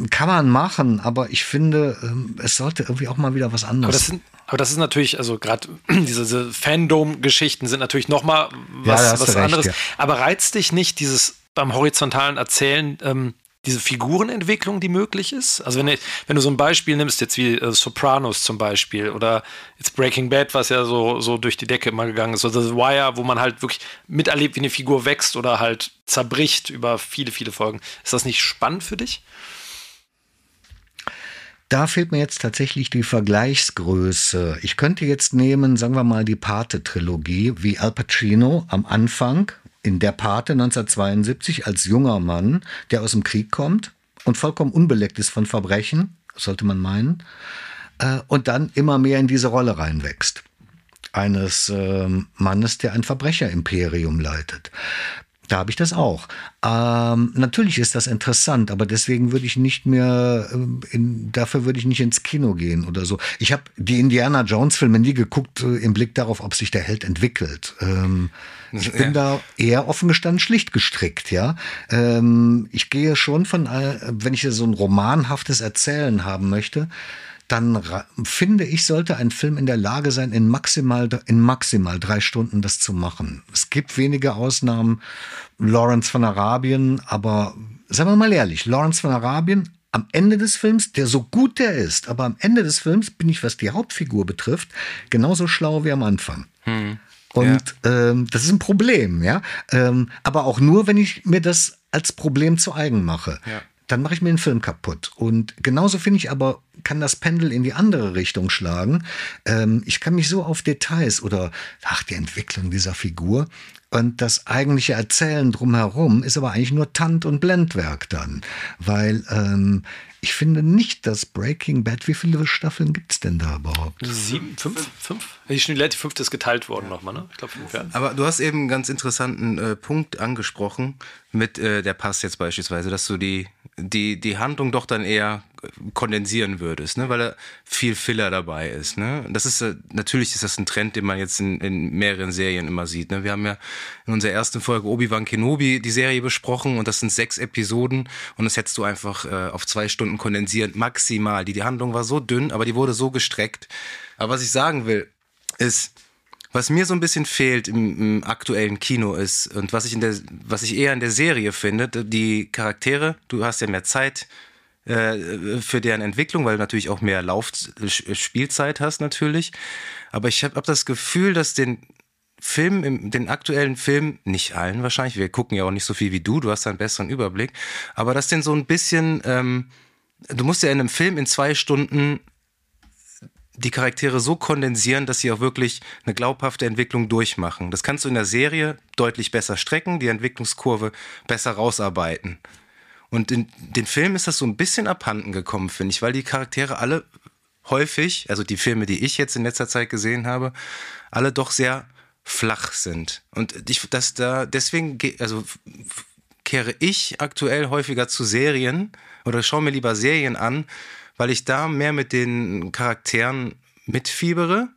Kann man machen, aber ich finde, ähm, es sollte irgendwie auch mal wieder was anderes. Aber das, sind, aber das ist natürlich, also gerade diese, diese Fandom-Geschichten sind natürlich noch mal was, ja, was anderes. ja. Aber reizt dich nicht dieses beim horizontalen Erzählen ähm, diese Figurenentwicklung, die möglich ist? Also wenn, wenn du so ein Beispiel nimmst, jetzt wie äh, Sopranos zum Beispiel oder jetzt Breaking Bad, was ja so, so durch die Decke immer gegangen ist, oder The Wire, wo man halt wirklich miterlebt, wie eine Figur wächst oder halt zerbricht über viele, viele Folgen. Ist das nicht spannend für dich? Da fehlt mir jetzt tatsächlich die Vergleichsgröße. Ich könnte jetzt nehmen, sagen wir mal, die Pate-Trilogie, wie Al Pacino am Anfang in der Pate 1972 als junger Mann, der aus dem Krieg kommt und vollkommen unbeleckt ist von Verbrechen, sollte man meinen, äh, und dann immer mehr in diese Rolle reinwächst. Eines äh, Mannes, der ein Verbrecherimperium leitet. Da habe ich das auch. Ähm, natürlich ist das interessant, aber deswegen würde ich nicht mehr, äh, in, dafür würde ich nicht ins Kino gehen oder so. Ich habe die Indiana Jones Filme nie geguckt äh, im Blick darauf, ob sich der Held entwickelt. Ähm, ich bin ja. da eher offen gestanden schlicht gestrickt, ja. Ähm, ich gehe schon von, wenn ich so ein romanhaftes Erzählen haben möchte, dann finde ich, sollte ein Film in der Lage sein, in maximal, in maximal drei Stunden das zu machen. Es gibt wenige Ausnahmen, Lawrence von Arabien, aber sagen wir mal ehrlich, Lawrence von Arabien am Ende des Films, der so gut der ist, aber am Ende des Films bin ich, was die Hauptfigur betrifft, genauso schlau wie am Anfang. Hm. Und ja. ähm, das ist ein Problem, ja. Ähm, aber auch nur, wenn ich mir das als Problem zu eigen mache. Ja. Dann mache ich mir den Film kaputt. Und genauso finde ich aber, kann das Pendel in die andere Richtung schlagen. Ähm, ich kann mich so auf Details oder, ach, die Entwicklung dieser Figur und das eigentliche Erzählen drumherum ist aber eigentlich nur Tant und Blendwerk dann. Weil ähm, ich finde nicht, dass Breaking Bad, wie viele Staffeln gibt es denn da überhaupt? Sieben, fünf, fünf? Die fünfte ist geteilt worden nochmal, ne? Ich glaube fünf Jahre. Aber du hast eben einen ganz interessanten äh, Punkt angesprochen mit äh, der Pass jetzt beispielsweise, dass du die, die, die Handlung doch dann eher kondensieren würdest, ne? weil da viel Filler dabei ist. Ne? Das ist äh, natürlich ist das ein Trend, den man jetzt in, in mehreren Serien immer sieht. Ne? Wir haben ja in unserer ersten Folge Obi-Wan Kenobi die Serie besprochen und das sind sechs Episoden und das hättest du einfach äh, auf zwei Stunden kondensiert, maximal. Die, die Handlung war so dünn, aber die wurde so gestreckt. Aber was ich sagen will, ist, was mir so ein bisschen fehlt im, im, aktuellen Kino ist und was ich in der, was ich eher in der Serie finde, die Charaktere, du hast ja mehr Zeit, äh, für deren Entwicklung, weil du natürlich auch mehr Lauf Spielzeit hast natürlich. Aber ich habe hab das Gefühl, dass den Film, den aktuellen Film, nicht allen wahrscheinlich, wir gucken ja auch nicht so viel wie du, du hast da einen besseren Überblick, aber dass den so ein bisschen, ähm, du musst ja in einem Film in zwei Stunden die Charaktere so kondensieren, dass sie auch wirklich eine glaubhafte Entwicklung durchmachen. Das kannst du in der Serie deutlich besser strecken, die Entwicklungskurve besser rausarbeiten. Und in den Film ist das so ein bisschen abhanden gekommen, finde ich, weil die Charaktere alle häufig, also die Filme, die ich jetzt in letzter Zeit gesehen habe, alle doch sehr flach sind. Und ich, dass da, deswegen, also kehre ich aktuell häufiger zu Serien oder schaue mir lieber Serien an, weil ich da mehr mit den Charakteren mitfiebere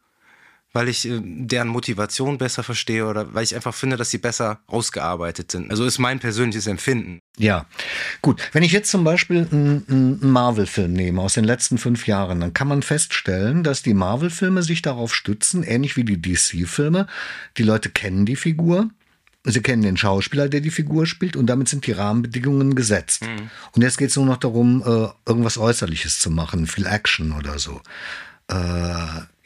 weil ich äh, deren Motivation besser verstehe oder weil ich einfach finde, dass sie besser ausgearbeitet sind. Also ist mein persönliches Empfinden. Ja, gut. Wenn ich jetzt zum Beispiel einen, Marvel-Film nehme aus den letzten fünf Jahren, dann kann man feststellen, dass die Marvel-Filme sich darauf stützen, ähnlich wie die DC-Filme. Die Leute kennen die Figur. Sie kennen den Schauspieler, der die Figur spielt, und damit sind die Rahmenbedingungen gesetzt. Mhm. Und jetzt geht es nur noch darum, äh, irgendwas Äußerliches zu machen, viel Action oder so.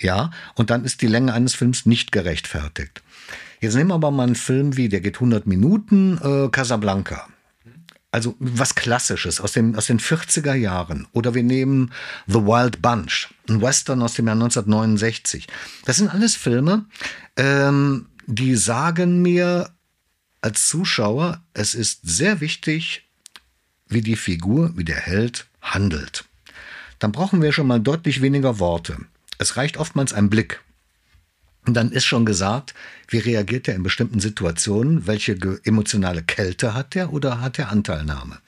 Ja, und dann ist die Länge eines Films nicht gerechtfertigt. Jetzt nehmen wir aber mal einen Film wie, der geht 100 Minuten, äh, Casablanca. Also was Klassisches aus, dem, aus den 40er Jahren. Oder wir nehmen The Wild Bunch, ein Western aus dem Jahr 1969. Das sind alles Filme, ähm, die sagen mir als Zuschauer, es ist sehr wichtig, wie die Figur, wie der Held handelt dann brauchen wir schon mal deutlich weniger Worte. Es reicht oftmals ein Blick. Und dann ist schon gesagt, wie reagiert er in bestimmten Situationen, welche emotionale Kälte hat er oder hat er Anteilnahme.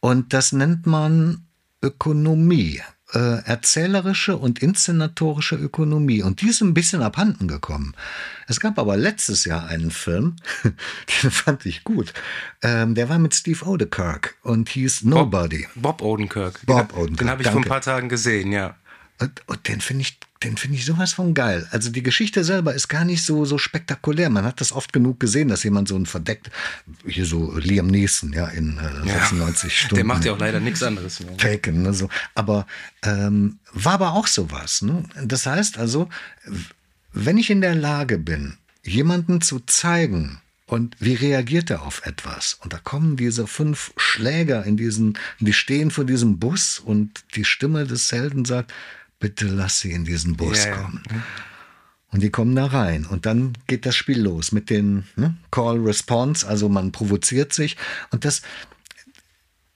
Und das nennt man Ökonomie. äh, erzählerische und inszenatorische Ökonomie. Und die ist ein bisschen abhanden gekommen. Es gab aber letztes Jahr einen Film, den fand ich gut. Ähm, der war mit Steve Odekirk und hieß Nobody. Bob, Bob Odenkirk. Bob Odenkirk. Den habe ich danke. vor ein paar Tagen gesehen, ja. Und, und den finde ich, den finde ich sowas von geil. Also die Geschichte selber ist gar nicht so, so spektakulär. Man hat das oft genug gesehen, dass jemand so ein verdeckt, hier so Liam Neeson, ja, in äh, 96 Stunden. Der macht ja auch leider nichts anderes mehr. Taken, ne, so. Aber ähm, war aber auch sowas. Ne? Das heißt also, wenn ich in der Lage bin, jemanden zu zeigen, und wie reagiert er auf etwas? Und da kommen diese fünf Schläger in diesen, die stehen vor diesem Bus und die Stimme des Helden sagt, bitte lass sie in diesen Bus Ja, ja. kommen. Und die kommen da rein. Und dann geht das Spiel los mit den ne, Call-Response. Also man provoziert sich. Und das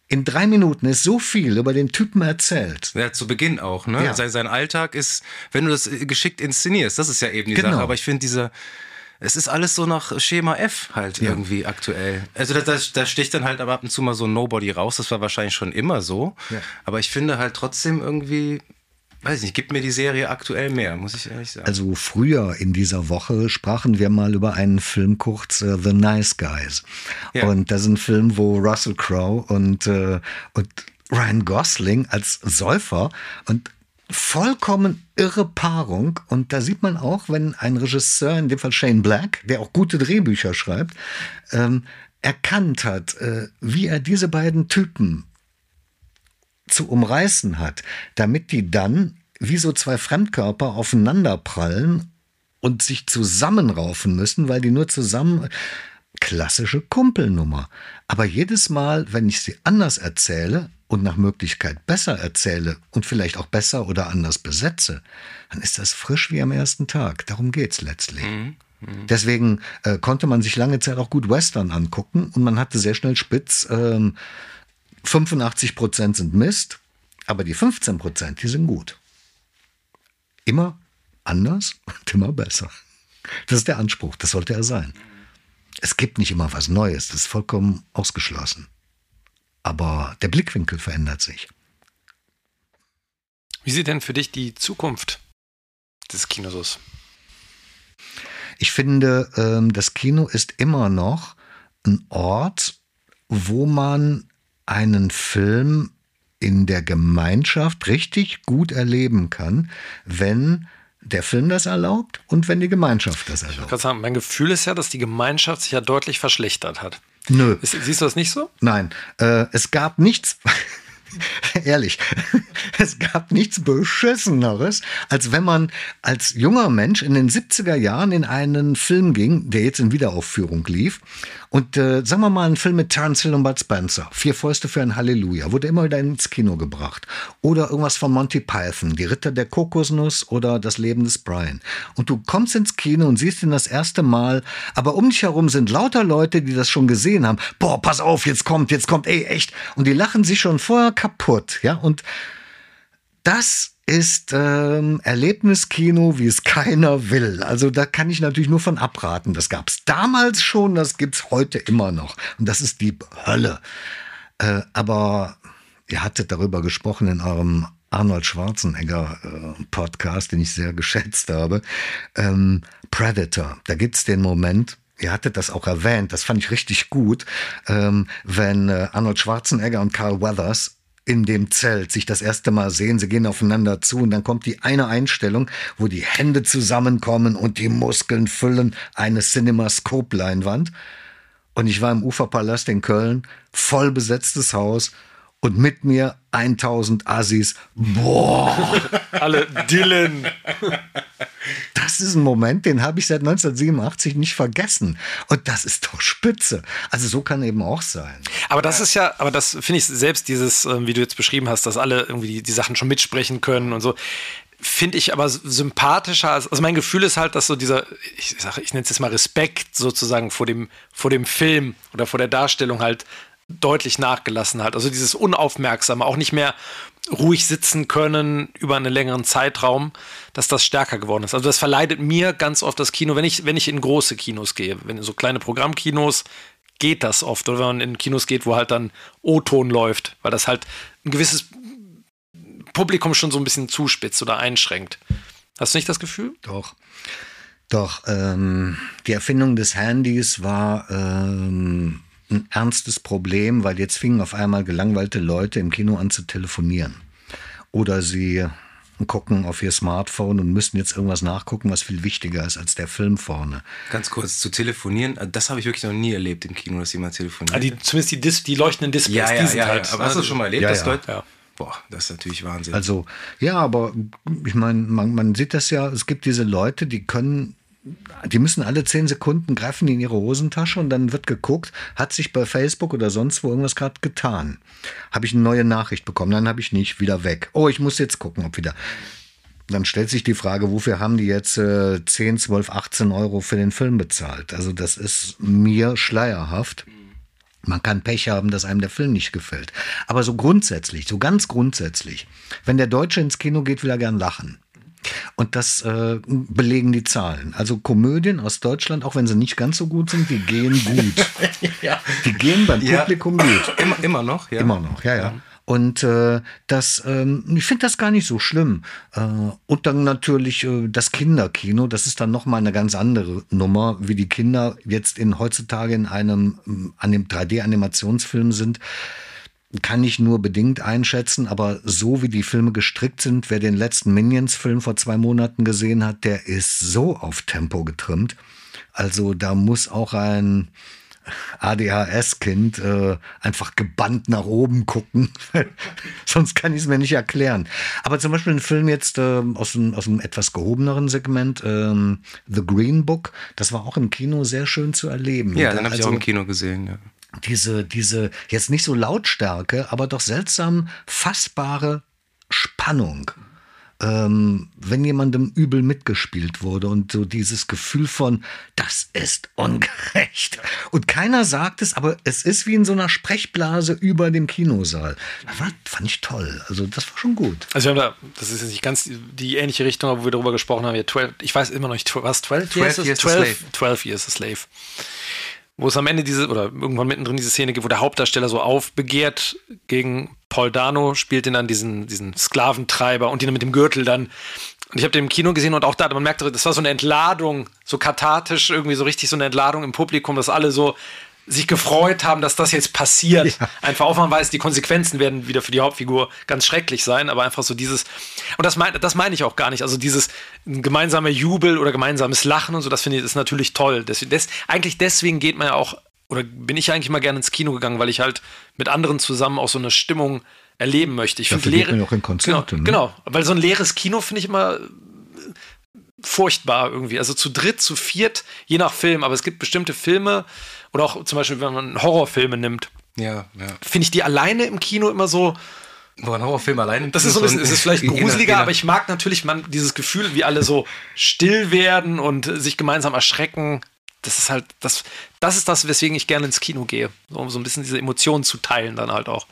in drei Minuten ist so viel über den Typen erzählt. Ja, zu Beginn auch, ne? Ja. Sein, sein Alltag ist, wenn du das geschickt inszenierst, das ist ja eben die Genau. Sache. Aber ich finde diese, es ist alles so nach Schema F halt Ja. irgendwie aktuell. Also da, da, da sticht dann halt aber ab und zu mal so ein Nobody raus. Das war wahrscheinlich schon immer so. Ja. Aber ich finde halt trotzdem irgendwie, weiß ich nicht, gibt mir die Serie aktuell mehr, muss ich ehrlich sagen. Also früher in dieser Woche sprachen wir mal über einen Film kurz, äh, The Nice Guys. Ja. Und das ist ein Film, wo Russell Crowe und, äh, und Ryan Gosling als Säufer und vollkommen irre Paarung. Und da sieht man auch, wenn ein Regisseur, in dem Fall Shane Black, der auch gute Drehbücher schreibt, ähm, erkannt hat, äh, wie er diese beiden Typen zu umreißen hat, damit die dann wie so zwei Fremdkörper aufeinander prallen und sich zusammenraufen müssen, weil die nur zusammen klassische Kumpelnummer. Aber jedes Mal, wenn ich sie anders erzähle und nach Möglichkeit besser erzähle und vielleicht auch besser oder anders besetze, dann ist das frisch wie am ersten Tag. Darum geht's letztlich. Deswegen äh, konnte man sich lange Zeit auch gut Western angucken und man hatte sehr schnell spitz, ähm, 85 Prozent sind Mist, aber die 15 Prozent, die sind gut. Immer anders und immer besser. Das ist der Anspruch, das sollte er sein. Es gibt nicht immer was Neues, das ist vollkommen ausgeschlossen. Aber der Blickwinkel verändert sich. Wie sieht denn für dich die Zukunft des Kinos aus? Ich finde, ähm, das Kino ist immer noch ein Ort, wo man einen Film in der Gemeinschaft richtig gut erleben kann, wenn der Film das erlaubt und wenn die Gemeinschaft das Ich erlaubt. kann sagen, mein Gefühl ist ja, dass die Gemeinschaft sich ja deutlich verschlechtert hat. Nö. Ist, siehst du das nicht so? Nein, äh, es gab nichts, ehrlich, es gab nichts Beschisseneres, als wenn man als junger Mensch in den 70er Jahren in einen Film ging, der jetzt in Wiederaufführung lief. Und äh, sagen wir mal, einen Film mit Terence und Bud Spencer, Vier Fäuste für ein Halleluja, wurde immer wieder ins Kino gebracht. Oder irgendwas von Monty Python, Die Ritter der Kokosnuss oder Das Leben des Brian. Und du kommst ins Kino und siehst ihn das erste Mal, aber um dich herum sind lauter Leute, die das schon gesehen haben. Boah, pass auf, jetzt kommt, jetzt kommt, ey, echt. Und die lachen sich schon vorher kaputt, ja. Und das ist ähm, Erlebniskino, wie es keiner will. Also da kann ich natürlich nur von abraten. Das gab es damals schon, das gibt's heute immer noch. Und das ist die Hölle. Äh, aber ihr hattet darüber gesprochen in eurem Arnold Schwarzenegger äh, Podcast, den ich sehr geschätzt habe. Ähm, Predator, da gibt's den Moment, Ihr hattet das auch erwähnt, das fand ich richtig gut, ähm, wenn äh, Arnold Schwarzenegger und Carl Weathers in dem Zelt sich das erste Mal sehen, sie gehen aufeinander zu und dann kommt die eine Einstellung, wo die Hände zusammenkommen und die Muskeln füllen eine Cinemascope-Leinwand. Und ich war im Uferpalast in Köln, voll besetztes Haus und mit mir 1000 Assis. Boah, Alle Dylan. das ist ein Moment, den habe ich seit 1987 nicht vergessen. Und das ist doch spitze. Also so kann eben auch sein. Aber das ist ja, aber das finde ich selbst dieses, ähm, wie du jetzt beschrieben hast, dass alle irgendwie die, die Sachen schon mitsprechen können und so. Finde ich aber sympathischer. als- Also mein Gefühl ist halt, dass so dieser, ich ich nenne es jetzt mal Respekt sozusagen vor dem, vor dem Film oder vor der Darstellung halt deutlich nachgelassen hat. Also dieses Unaufmerksame, auch nicht mehr ruhig sitzen können über einen längeren Zeitraum, dass das stärker geworden ist. Also das verleidet mir ganz oft das Kino, wenn ich, wenn ich in große Kinos gehe, wenn so kleine Programmkinos, geht das oft. Oder wenn man in Kinos geht, wo halt dann O-Ton läuft, weil das halt ein gewisses Publikum schon so ein bisschen zuspitzt oder einschränkt. Hast du nicht das Gefühl? Doch. Doch, ähm, die Erfindung des Handys war ähm, ein ernstes Problem, weil jetzt fingen auf einmal gelangweilte Leute im Kino an zu telefonieren. Oder sie gucken auf ihr Smartphone und müssen jetzt irgendwas nachgucken, was viel wichtiger ist als der Film vorne. Ganz kurz, zu telefonieren, das habe ich wirklich noch nie erlebt im Kino, dass jemand telefoniert. Ah, die, zumindest die, Dis die leuchtenden Displays, ja, ja, die sind ja, halt. ja. Aber hast du das schon mal erlebt, Ja, dass ja. Leute. Ja. Boah, das ist natürlich Wahnsinn. Also, ja, aber ich meine, man, man sieht das ja, es gibt diese Leute, die können, die müssen alle zehn Sekunden greifen in ihre Hosentasche und dann wird geguckt, hat sich bei Facebook oder sonst wo irgendwas gerade getan. Habe ich eine neue Nachricht bekommen, dann habe ich nicht, wieder weg. Oh, ich muss jetzt gucken, ob wieder. Dann stellt sich die Frage, wofür haben die jetzt äh, 10, 12, 18 Euro für den Film bezahlt? Also das ist mir schleierhaft. Man kann Pech haben, dass einem der Film nicht gefällt. Aber so grundsätzlich, so ganz grundsätzlich, wenn der Deutsche ins Kino geht, will er gern lachen. Und das äh, belegen die Zahlen. Also Komödien aus Deutschland, auch wenn sie nicht ganz so gut sind, die gehen gut. Die gehen beim Ja. Publikum gut. immer, immer noch, ja. Immer noch, ja, ja. Und äh, das, ähm, ich finde das gar nicht so schlimm. Äh, und dann natürlich äh, das Kinderkino, das ist dann nochmal eine ganz andere Nummer, wie die Kinder jetzt in heutzutage in einem an dem 3D-Animationsfilm sind. Kann ich nur bedingt einschätzen, aber so wie die Filme gestrickt sind, wer den letzten Minions-Film vor zwei Monaten gesehen hat, der ist so auf Tempo getrimmt. Also da muss auch ein ADHS-Kind äh, einfach gebannt nach oben gucken. Sonst kann ich es mir nicht erklären. Aber zum Beispiel ein Film jetzt ähm, aus, einem, aus einem etwas gehobeneren Segment, ähm, The Green Book, das war auch im Kino sehr schön zu erleben. Ja, dann habe ich Also auch im Kino gesehen, ja. Diese, diese, jetzt nicht so Lautstärke, aber doch seltsam fassbare Spannung. Ähm, wenn jemandem übel mitgespielt wurde und so dieses Gefühl von, das ist ungerecht. Und keiner sagt es, aber es ist wie in so einer Sprechblase über dem Kinosaal. Das war, fand ich toll. Also das war schon gut. Also wir haben da, das ist jetzt nicht ganz die, ähnliche Richtung, aber wo wir darüber gesprochen haben, hier 12, ich weiß immer noch nicht, was, 12 years? 12 Years a 12, Slave. 12 Years a Slave. Wo es am Ende diese, oder irgendwann mittendrin diese Szene gibt, wo der Hauptdarsteller so aufbegehrt gegen Paul Dano, spielt ihn dann diesen, diesen Sklaventreiber und ihn mit dem Gürtel dann. Und ich habe den im Kino gesehen und auch da, man merkte, das war so eine Entladung, so kathartisch, irgendwie so richtig so eine Entladung im Publikum, dass alle so sich gefreut haben, dass das jetzt passiert. Einfach auch man weiß, die Konsequenzen werden wieder für die Hauptfigur ganz schrecklich sein, aber einfach so dieses, und das meine das meine ich auch gar nicht, also dieses gemeinsame Jubel oder gemeinsames Lachen und so, das finde ich ist natürlich toll. Das, das, eigentlich deswegen geht man ja auch, oder bin ich eigentlich mal gerne ins Kino gegangen, weil ich halt mit anderen zusammen auch so eine Stimmung erleben möchte. Ich finde leere, ja auch in Konzerte, Genau, ne? genau, weil so ein leeres Kino finde ich immer furchtbar irgendwie. Also zu dritt, zu viert, je nach Film. Aber es gibt bestimmte Filme oder auch zum Beispiel, wenn man Horrorfilme nimmt, Ja, ja. finde ich die alleine im Kino immer so. Boah, ein Horrorfilm allein. im Das ist so ein bisschen, es ist vielleicht gruseliger, nach- aber ich mag natürlich man, dieses Gefühl, wie alle so still werden und sich gemeinsam erschrecken. Das ist halt, das, das ist das, weswegen ich gerne ins Kino gehe. So, um so ein bisschen diese Emotionen zu teilen dann halt auch.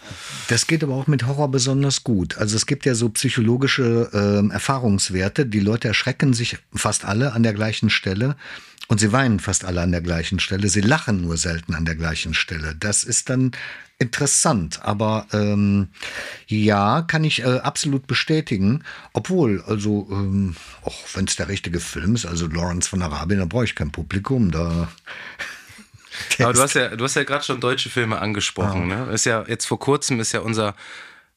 Das geht aber auch mit Horror besonders gut. Also es gibt ja so psychologische ähm, Erfahrungswerte. Die Leute erschrecken sich fast alle an der gleichen Stelle und sie weinen fast alle an der gleichen Stelle. Sie lachen nur selten an der gleichen Stelle. Das ist dann interessant. Aber ähm, ja, kann ich äh, absolut bestätigen. Obwohl, also ähm, auch wenn es der richtige Film ist, also Lawrence von Arabien, da brauche ich kein Publikum. Da Aber du hast ja, du hast ja gerade schon deutsche Filme angesprochen. Ne? Ist ja jetzt vor kurzem ist ja unser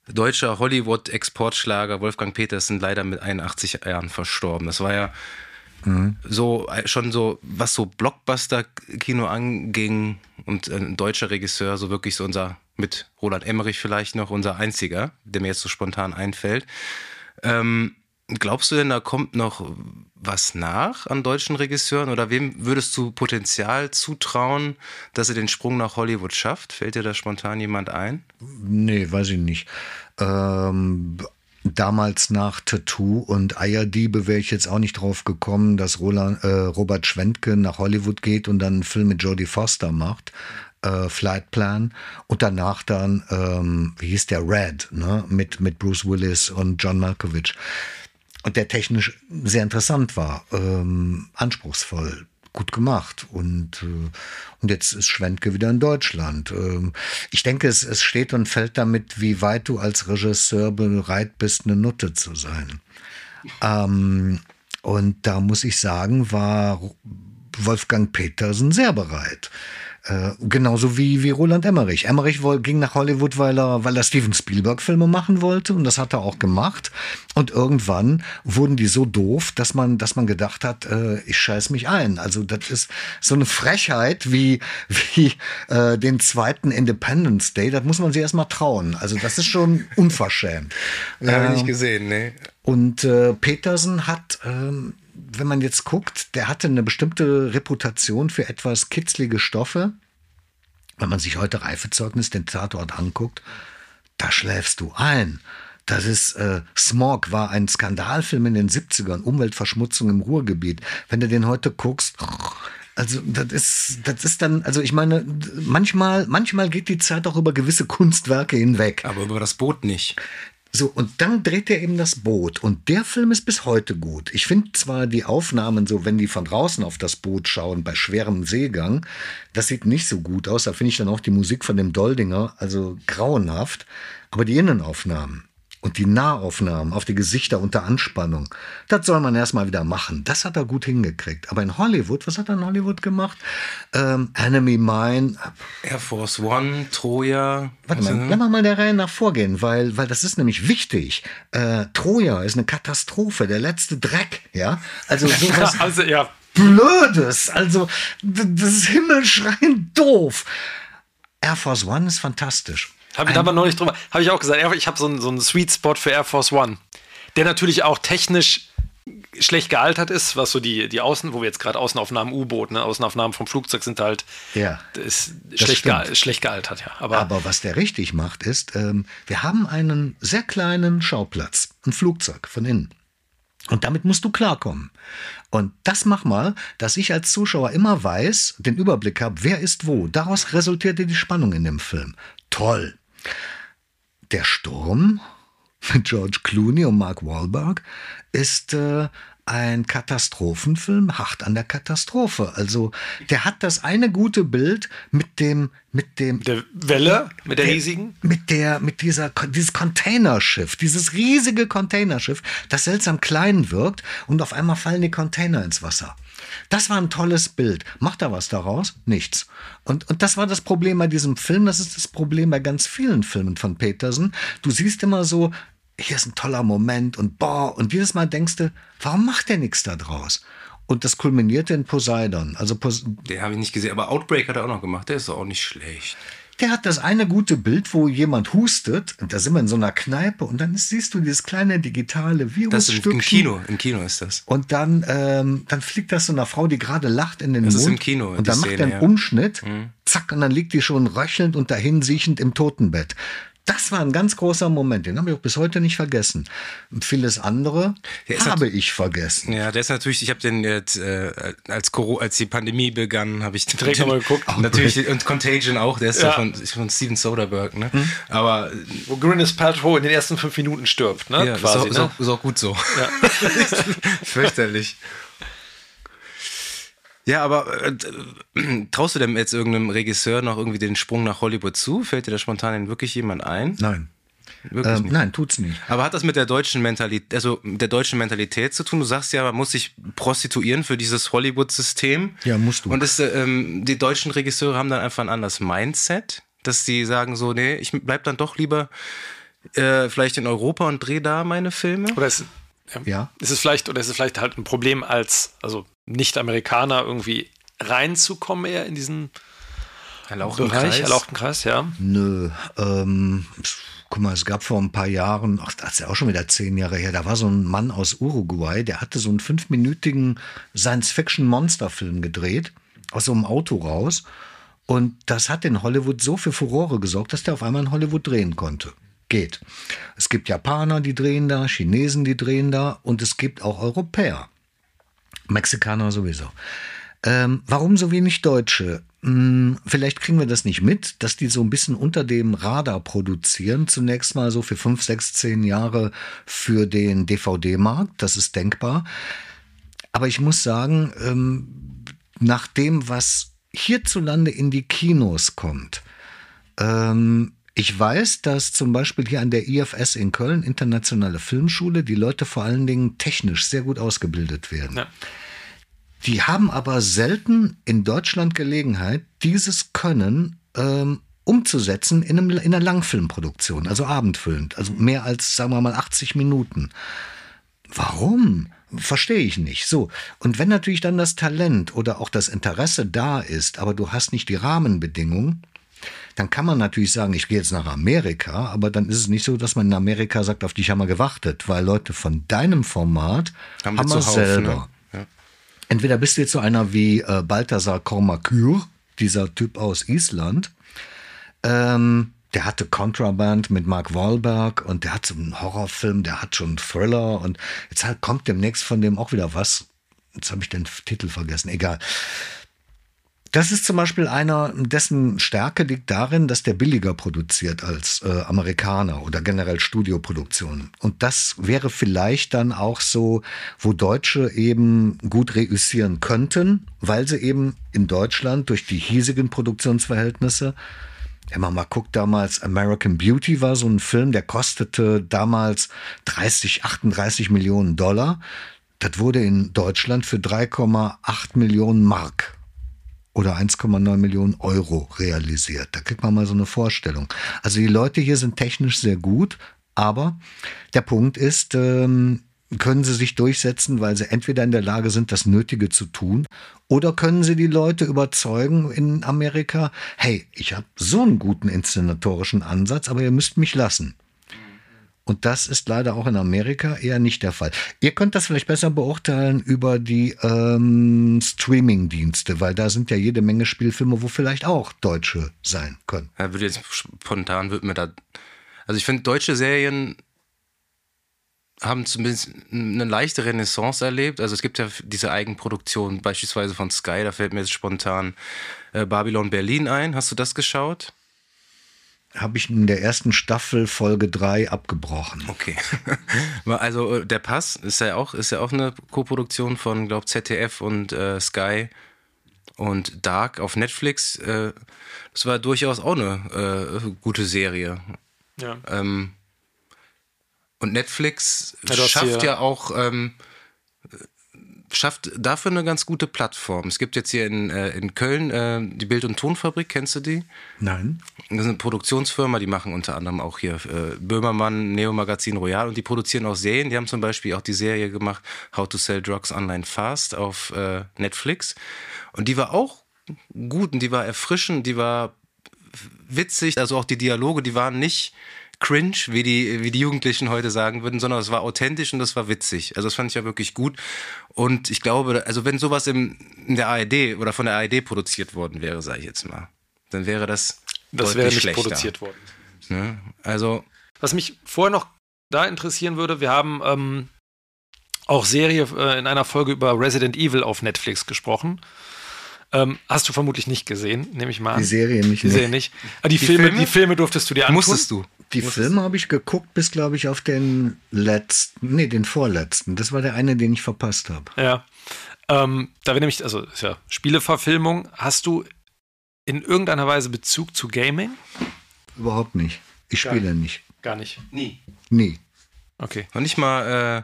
deutscher Hollywood-Exportschlager Wolfgang Petersen leider mit 81 Jahren verstorben. Das war ja so äh, schon so, was so Blockbuster-Kino anging und ein deutscher Regisseur, so wirklich so unser, mit Roland Emmerich vielleicht noch, unser einziger, der mir jetzt so spontan einfällt. Ähm, glaubst du denn, da kommt noch was nach an deutschen Regisseuren oder wem würdest du Potenzial zutrauen, dass er den Sprung nach Hollywood schafft? Fällt dir da spontan jemand ein? Nee, weiß ich nicht. Ähm, damals nach Tattoo und Eierdiebe wäre ich jetzt auch nicht drauf gekommen, dass Roland, äh, Robert Schwentke nach Hollywood geht und dann einen Film mit Jodie Foster macht. Äh, Flight Plan und danach dann, ähm, wie hieß der, Red, ne? mit, mit Bruce Willis und John Malkovich. Und der technisch sehr interessant war, ähm, anspruchsvoll, gut gemacht. Und, äh, und jetzt ist Schwentke wieder in Deutschland. Ähm, ich denke, es, es steht und fällt damit, wie weit du als Regisseur bereit bist, eine Nutte zu sein. Ähm, und da muss ich sagen, war Wolfgang Petersen sehr bereit. Äh, genauso wie, wie Roland Emmerich. Emmerich ging nach Hollywood, weil er, weil er Steven Spielberg-Filme machen wollte und das hat er auch gemacht. Und irgendwann wurden die so doof, dass man, dass man gedacht hat, äh, ich scheiß mich ein. Also das ist so eine Frechheit wie, wie äh, den zweiten Independence Day. Das muss man sich erstmal trauen. Also das ist schon unverschämt. Habe ich nicht gesehen, ne? Und äh, Petersen hat ähm, wenn man jetzt guckt, der hatte eine bestimmte Reputation für etwas kitzlige Stoffe. Wenn man sich heute Reifezeugnis den Tatort anguckt, da schläfst du ein. Das ist, äh, Smog war ein Skandalfilm in den 70ern, Umweltverschmutzung im Ruhrgebiet. Wenn du den heute guckst, also das ist, das ist dann, also ich meine, manchmal, manchmal geht die Zeit auch über gewisse Kunstwerke hinweg. Aber über das Boot nicht. So, und dann dreht er eben das Boot. Und der Film ist bis heute gut. Ich finde zwar die Aufnahmen so, wenn die von draußen auf das Boot schauen, bei schwerem Seegang, das sieht nicht so gut aus. Da finde ich dann auch die Musik von dem Doldinger, also grauenhaft. Aber die Innenaufnahmen, und die Nahaufnahmen auf die Gesichter unter Anspannung, das soll man erstmal wieder machen. Das hat er gut hingekriegt. Aber in Hollywood, was hat er in Hollywood gemacht? Ähm, Enemy Mine. Air Force One, Troja. Warte mal, lass mal der Reihe nach vorgehen, weil, weil das ist nämlich wichtig. Äh, Troja ist eine Katastrophe, der letzte Dreck, ja? Also sowas also, ja. Blödes, also das ist himmelschreiend doof. Air Force One ist fantastisch. Habe ich aber neulich drüber, habe ich auch gesagt, ich habe so einen, so einen Sweet Spot für Air Force One, der natürlich auch technisch schlecht gealtert ist, was so die, die Außen, wo wir jetzt gerade Außenaufnahmen U-Boot, ne, Außenaufnahmen vom Flugzeug sind halt ja, ist schlecht, ge schlecht gealtert, ja. Aber, Aber was der richtig macht, ist, ähm, wir haben einen sehr kleinen Schauplatz, ein Flugzeug von innen. Und damit musst du klarkommen. Und das mach mal, dass ich als Zuschauer immer weiß, den Überblick habe, wer ist wo. Daraus resultierte die Spannung in dem Film. Toll. Der Sturm mit George Clooney und Mark Wahlberg ist äh, ein Katastrophenfilm, hart an der Katastrophe. Also der hat das eine gute Bild mit dem mit dem der Welle, mit der, der riesigen, mit der mit dieser dieses Containerschiff, dieses riesige Containerschiff, das seltsam klein wirkt und auf einmal fallen die Container ins Wasser. Das war ein tolles Bild. Macht er was daraus? Nichts. Und, und das war das Problem bei diesem Film. Das ist das Problem bei ganz vielen Filmen von Petersen. Du siehst immer so, hier ist ein toller Moment und boah, und jedes Mal denkst du, warum macht der nichts da draus? Und das kulminierte in Poseidon. Also Pos den habe ich nicht gesehen, aber Outbreak hat er auch noch gemacht. Der ist doch auch nicht schlecht. Der hat das eine gute Bild, wo jemand hustet, und da sind wir in so einer Kneipe, und dann siehst du dieses kleine digitale Virusstückchen. Das im Kino, im Kino ist das. Und dann, ähm, dann fliegt das so einer Frau, die gerade lacht in den das Mund. Das ist im Kino. Und dann macht er einen ja. Umschnitt, mhm. zack, und dann liegt die schon röchelnd und dahinsiechend im Totenbett. Das war ein ganz großer Moment, den habe ich auch bis heute nicht vergessen. Und vieles andere habe ich vergessen. Ja, der ist natürlich, ich habe den jetzt, äh, als, als die Pandemie begann, habe ich direkt nochmal geguckt. Natürlich, und Contagion auch, der ist ja, ja von, von Steven Soderbergh, ne? Hm. Aber. Wo Gwyneth Paltrow in den ersten fünf Minuten stirbt, ne? Ja, Quasi, ist, auch, ne? ist, auch, gut so. Ja. Fürchterlich. Ja, aber äh, traust du denn jetzt irgendeinem Regisseur noch irgendwie den Sprung nach Hollywood zu? Fällt dir da spontan wirklich jemand ein? Nein. Ähm, nein, tut's nicht. Aber hat das mit der deutschen Mentalität, also mit der deutschen Mentalität zu tun? Du sagst ja, man muss sich prostituieren für dieses Hollywood-System. Ja, musst du. Und ist, ähm, die deutschen Regisseure haben dann einfach ein anderes Mindset, dass sie sagen so, nee, ich bleib dann doch lieber äh, vielleicht in Europa und drehe da meine Filme. Oder ist, ja. Ist es vielleicht, oder ist es vielleicht halt ein Problem als, also Nicht-Amerikaner irgendwie reinzukommen eher in diesen erlauchten Bereich, Kreis? erlauchten Kreis, ja? Nö, ähm, guck mal, es gab vor ein paar Jahren, ach, das ist ja auch schon wieder zehn Jahre her, da war so ein Mann aus Uruguay, der hatte so einen fünfminütigen Science-Fiction-Monster-Film gedreht, aus so einem Auto raus. Und das hat in Hollywood so für Furore gesorgt, dass der auf einmal in Hollywood drehen konnte geht. Es gibt Japaner, die drehen da, Chinesen, die drehen da und es gibt auch Europäer. Mexikaner sowieso. Ähm, warum so wenig Deutsche? Hm, vielleicht kriegen wir das nicht mit, dass die so ein bisschen unter dem Radar produzieren. Zunächst mal so für fünf, sechs, zehn Jahre für den DVD-Markt. Das ist denkbar. Aber ich muss sagen, ähm, nach dem, was hierzulande in die Kinos kommt. Ähm, ich weiß, dass zum Beispiel hier an der IFS in Köln, Internationale Filmschule, die Leute vor allen Dingen technisch sehr gut ausgebildet werden. Ja. Die haben aber selten in Deutschland Gelegenheit, dieses Können ähm, umzusetzen in, einem, in einer Langfilmproduktion, also abendfüllend, also mehr als, sagen wir mal, 80 Minuten. Warum? Verstehe ich nicht. So. Und wenn natürlich dann das Talent oder auch das Interesse da ist, aber du hast nicht die Rahmenbedingungen, dann kann man natürlich sagen, ich gehe jetzt nach Amerika, aber dann ist es nicht so, dass man in Amerika sagt, auf dich haben wir gewartet, weil Leute von deinem Format haben, haben wir selber. Ne? Ja. Entweder bist du jetzt so einer wie äh, Balthasar Kormakur, dieser Typ aus Island, ähm, der hatte Contraband mit Mark Wahlberg und der hat so einen Horrorfilm, der hat schon einen Thriller und jetzt halt kommt demnächst von dem auch wieder was. Jetzt habe ich den Titel vergessen, egal. Das ist zum Beispiel einer, dessen Stärke liegt darin, dass der billiger produziert als äh, Amerikaner oder generell Studioproduktionen. Und das wäre vielleicht dann auch so, wo Deutsche eben gut reüssieren könnten, weil sie eben in Deutschland durch die hiesigen Produktionsverhältnisse wenn man mal guckt, damals American Beauty war so ein Film, der kostete damals 30, 38 Millionen Dollar. Das wurde in Deutschland für 3,8 Millionen Mark oder 1,9 Millionen Euro realisiert. Da kriegt man mal so eine Vorstellung. Also die Leute hier sind technisch sehr gut, aber der Punkt ist, ähm, können sie sich durchsetzen, weil sie entweder in der Lage sind, das Nötige zu tun, oder können sie die Leute überzeugen in Amerika, hey, ich habe so einen guten inszenatorischen Ansatz, aber ihr müsst mich lassen. Und das ist leider auch in Amerika eher nicht der Fall. Ihr könnt das vielleicht besser beurteilen über die ähm, Streaming-Dienste, weil da sind ja jede Menge Spielfilme, wo vielleicht auch Deutsche sein können. Ja, würde jetzt spontan würde mir da. Also ich finde deutsche Serien haben zumindest eine leichte Renaissance erlebt. Also es gibt ja diese Eigenproduktion beispielsweise von Sky, da fällt mir jetzt spontan äh, Babylon Berlin ein. Hast du das geschaut? Habe ich in der ersten Staffel Folge 3 abgebrochen. Okay. also äh, der Pass ist ja auch, ist ja auch eine Koproduktion von, glaube ZDF und äh, Sky und Dark auf Netflix. Äh, das war durchaus auch eine äh, gute Serie. Ja. Ähm, und Netflix ja, schafft ja auch ähm, schafft dafür eine ganz gute Plattform. Es gibt jetzt hier in, äh, in Köln äh, die Bild- und Tonfabrik, kennst du die? Nein. Das ist eine Produktionsfirma, die machen unter anderem auch hier äh, Böhmermann, Neo Magazin Royal und die produzieren auch Serien. Die haben zum Beispiel auch die Serie gemacht, How to Sell Drugs Online Fast auf äh, Netflix. Und die war auch gut und die war erfrischend, die war witzig, also auch die Dialoge, die waren nicht cringe, wie die, wie die Jugendlichen heute sagen würden, sondern es war authentisch und das war witzig. Also das fand ich ja wirklich gut. Und ich glaube, also wenn sowas im, in der ARD oder von der ARD produziert worden wäre, sage ich jetzt mal, dann wäre das Das wäre nicht schlechter. produziert worden. Ne? Also was mich vorher noch da interessieren würde, wir haben ähm, auch Serie äh, in einer Folge über Resident Evil auf Netflix gesprochen. Ähm, hast du vermutlich nicht gesehen, nehme ich mal an. Die Serie nicht. Die Serie nicht. Ah, die, die Filme, Filme, die Filme durftest du dir anschauen. Musstest du. Die Filme habe ich geguckt, bis, glaube ich, auf den letzten, nee, den vorletzten. Das war der eine, den ich verpasst habe. Ja. Ähm, da wäre nämlich, also ist ja Spieleverfilmung. Hast du in irgendeiner Weise Bezug zu Gaming? Überhaupt nicht. Ich spiele nicht. Gar nicht. Nie. Nie. Okay. Und nicht mal äh,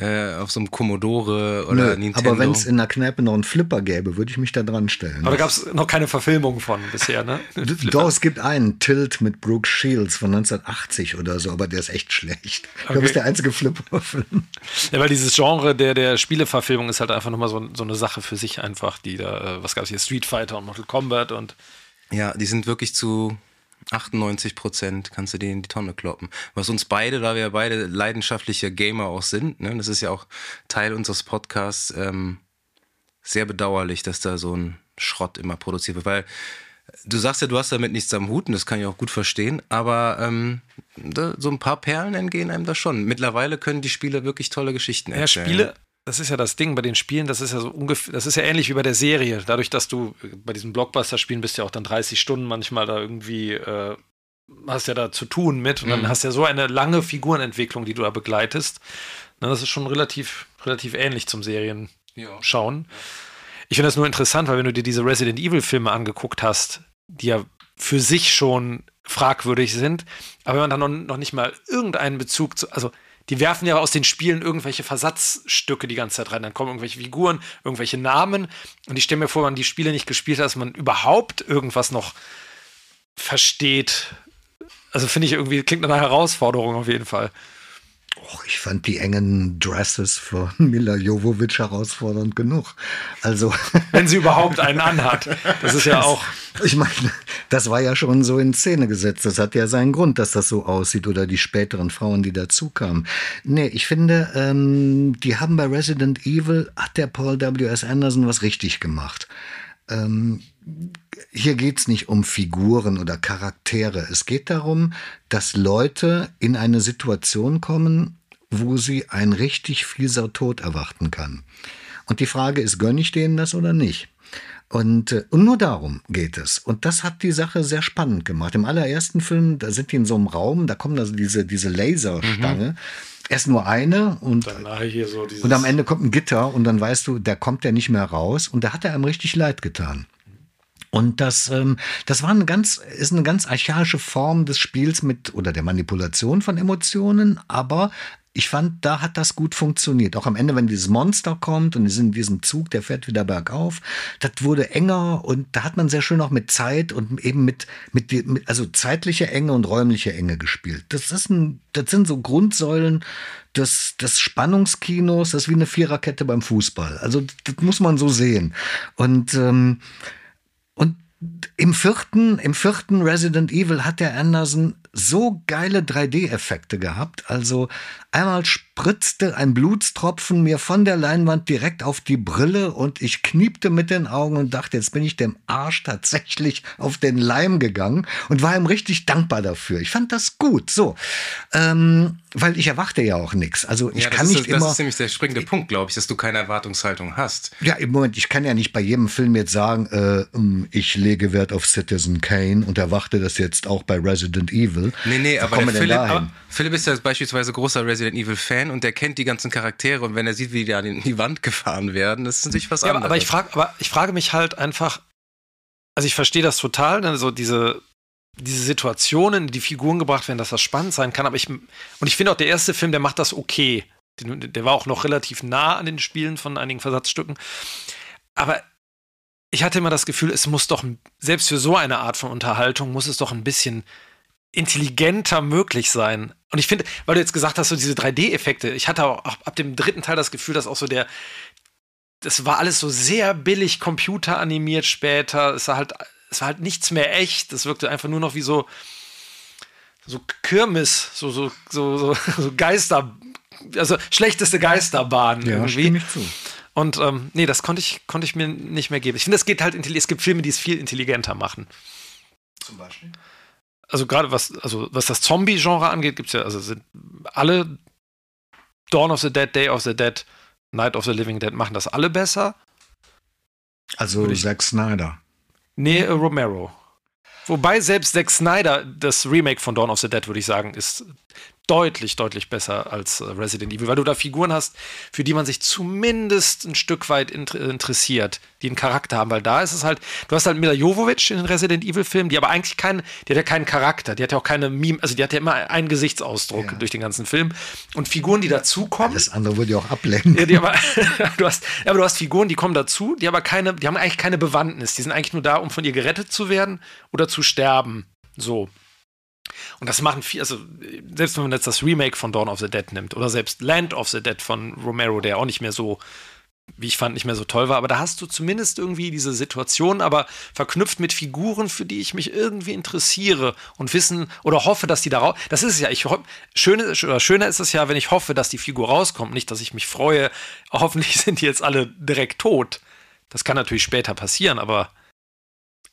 äh, auf so einem Commodore oder Nö, Nintendo. Aber wenn es in der Kneipe noch einen Flipper gäbe, würde ich mich da dran stellen. Aber da gab es noch keine Verfilmung von bisher, ne? Doch, es gibt einen, Tilt mit Brooke Shields von 1980 oder so, aber der ist echt schlecht. Ich okay. glaube, das ist der einzige Flipper-Film. Ja, weil dieses Genre der, der Spieleverfilmung ist halt einfach nochmal so, so eine Sache für sich einfach, die da, äh, was gab es hier, Street Fighter und Mortal Kombat und. Ja, die sind wirklich zu 98 Prozent kannst du denen in die Tonne kloppen. Was uns beide, da wir ja beide leidenschaftliche Gamer auch sind, ne, das ist ja auch Teil unseres Podcasts, ähm, sehr bedauerlich, dass da so ein Schrott immer produziert wird. Weil du sagst ja, du hast damit nichts am Hut und das kann ich auch gut verstehen, aber ähm, da, so ein paar Perlen entgehen einem da schon. Mittlerweile können die Spiele wirklich tolle Geschichten erzählen. Ja, Spiele, das ist ja das Ding bei den Spielen, das ist ja so ungefähr, das ist ja ähnlich wie bei der Serie. Dadurch, dass du bei diesen Blockbuster-Spielen bist ja auch dann 30 Stunden manchmal da irgendwie, äh, hast ja da zu tun mit und dann mhm. hast ja so eine lange Figurenentwicklung, die du da begleitest. Na, das ist schon relativ, relativ ähnlich zum Serienschauen. Ja. Ich finde das nur interessant, weil wenn du dir diese Resident Evil Filme angeguckt hast, die ja für sich schon fragwürdig sind, aber wenn man dann noch, noch nicht mal irgendeinen Bezug zu, also die werfen ja aus den Spielen irgendwelche Versatzstücke die ganze Zeit rein. Dann kommen irgendwelche Figuren, irgendwelche Namen. Und ich stelle mir vor, wenn man die Spiele nicht gespielt hat, dass man überhaupt irgendwas noch versteht. Also finde ich irgendwie, klingt nach einer Herausforderung auf jeden Fall. Och, ich fand die engen Dresses von Mila Jovovic herausfordernd genug. Also. Wenn sie überhaupt einen anhat. Das ist ja auch. Ich meine, das war ja schon so in Szene gesetzt. Das hat ja seinen Grund, dass das so aussieht oder die späteren Frauen, die dazukamen. Nee, ich finde, ähm, die haben bei Resident Evil, hat der Paul W.S. Anderson was richtig gemacht. Ähm, hier geht's nicht um Figuren oder Charaktere. Es geht darum, dass Leute in eine Situation kommen, wo sie ein richtig fieser Tod erwarten kann. Und die Frage ist, gönne ich denen das oder nicht? Und, äh, und nur darum geht es. Und das hat die Sache sehr spannend gemacht. Im allerersten Film, da sind die in so einem Raum, da kommen also diese, diese Laserstange. Mhm. Erst nur eine und, so und am Ende kommt ein Gitter und dann weißt du, der kommt ja nicht mehr raus und da hat er einem richtig leid getan. Und das, ähm, das war eine ganz, ist eine ganz archaische Form des Spiels mit oder der Manipulation von Emotionen, aber ich fand, da hat das gut funktioniert. Auch am Ende, wenn dieses Monster kommt und sind in diesem Zug, der fährt wieder bergauf, das wurde enger und da hat man sehr schön auch mit Zeit und eben mit, mit, mit also zeitliche Enge und räumliche Enge gespielt. Das ist ein, das sind so Grundsäulen des, des Spannungskinos, das ist wie eine Viererkette beim Fußball. Also das muss man so sehen. Und ähm, im vierten, im vierten Resident Evil hat der Anderson so geile 3D-Effekte gehabt. Also einmal spritzte ein Blutstropfen mir von der Leinwand direkt auf die Brille und ich kniepte mit den Augen und dachte, jetzt bin ich dem Arsch tatsächlich auf den Leim gegangen und war ihm richtig dankbar dafür. Ich fand das gut. So, ähm, weil ich erwarte ja auch nichts. Also ich ja, kann nicht ist, immer. Das ist nämlich der springende Punkt, glaube ich, dass du keine Erwartungshaltung hast. Ja, im Moment, ich kann ja nicht bei jedem Film jetzt sagen, äh, ähm, ich lege Wert auf Citizen Kane und erwarte das jetzt auch bei Resident Evil. Nee, nee, aber, Philipp, aber Philipp ist ja beispielsweise großer Resident Evil Fan und der kennt die ganzen Charaktere und wenn er sieht, wie die an die Wand gefahren werden, das ist natürlich was ja, anderes. Aber ich frage, aber ich frage mich halt einfach, also ich verstehe das total, ne, so diese diese Situationen, die Figuren gebracht werden, dass das spannend sein kann. Aber ich, und ich finde auch, der erste Film, der macht das okay. Der war auch noch relativ nah an den Spielen von einigen Versatzstücken. Aber ich hatte immer das Gefühl, es muss doch, selbst für so eine Art von Unterhaltung, muss es doch ein bisschen intelligenter möglich sein. Und ich finde, weil du jetzt gesagt hast, so diese 3D-Effekte, ich hatte auch ab dem dritten Teil das Gefühl, dass auch so der, das war alles so sehr billig computeranimiert später. Es war halt es war halt nichts mehr echt. Es wirkte einfach nur noch wie so, so Kirmes, so, so, so, so, so Geister, also schlechteste Geisterbahn ja, irgendwie. Ich zu. Und ähm, nee, das konnte ich, konnte ich mir nicht mehr geben. Ich finde, es geht halt, es gibt Filme, die es viel intelligenter machen. Zum Beispiel? Also gerade was, also was das Zombie-Genre angeht, gibt es ja, also sind alle Dawn of the Dead, Day of the Dead, Night of the Living Dead machen das alle besser. Also Zack Snyder. Nee, äh, Romero. Wobei selbst Zack Snyder, das Remake von Dawn of the Dead, würde ich sagen, ist deutlich, deutlich besser als äh, Resident Evil, weil du da Figuren hast, für die man sich zumindest ein Stück weit interessiert, die einen Charakter haben, weil da ist es halt, du hast halt Mila Jovovich in den Resident Evil Filmen, die aber eigentlich keinen, die hat ja keinen Charakter, die hat ja auch keine Meme, also die hat ja immer einen Gesichtsausdruck ja. durch den ganzen Film und Figuren, die dazukommen. Das andere würde ja auch ablenken. Ja, aber, du hast, ja, aber du hast Figuren, die kommen dazu, die aber keine, die haben eigentlich keine Bewandtnis, die sind eigentlich nur da, um von ihr gerettet zu werden oder zu sterben. So. Und das machen viel, also selbst wenn man jetzt das Remake von Dawn of the Dead nimmt oder selbst Land of the Dead von Romero, der auch nicht mehr so, wie ich fand, nicht mehr so toll war, aber da hast du zumindest irgendwie diese Situation, aber verknüpft mit Figuren, für die ich mich irgendwie interessiere und wissen oder hoffe, dass die da raus. Das ist es ja, ich schöne, oder schöner ist es ja, wenn ich hoffe, dass die Figur rauskommt, nicht, dass ich mich freue, hoffentlich sind die jetzt alle direkt tot. Das kann natürlich später passieren, aber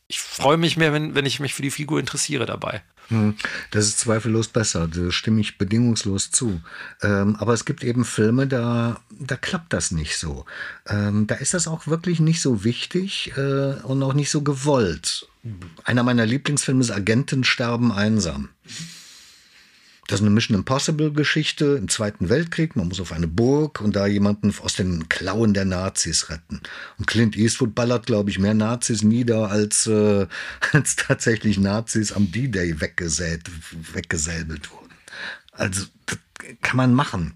ich freue mich mehr, wenn, wenn ich mich für die Figur interessiere dabei. Hm, das ist zweifellos besser, da stimme ich bedingungslos zu. Ähm, aber es gibt eben Filme, da, da klappt das nicht so. Ähm, da ist das auch wirklich nicht so wichtig äh, und auch nicht so gewollt. Einer meiner Lieblingsfilme ist Agenten sterben einsam. Das ist eine Mission Impossible Geschichte im Zweiten Weltkrieg. Man muss auf eine Burg und da jemanden aus den Klauen der Nazis retten. Und Clint Eastwood ballert, glaube ich, mehr Nazis nieder als, äh, als tatsächlich Nazis am D-Day weggesäbelt wurden. Also, das kann man machen.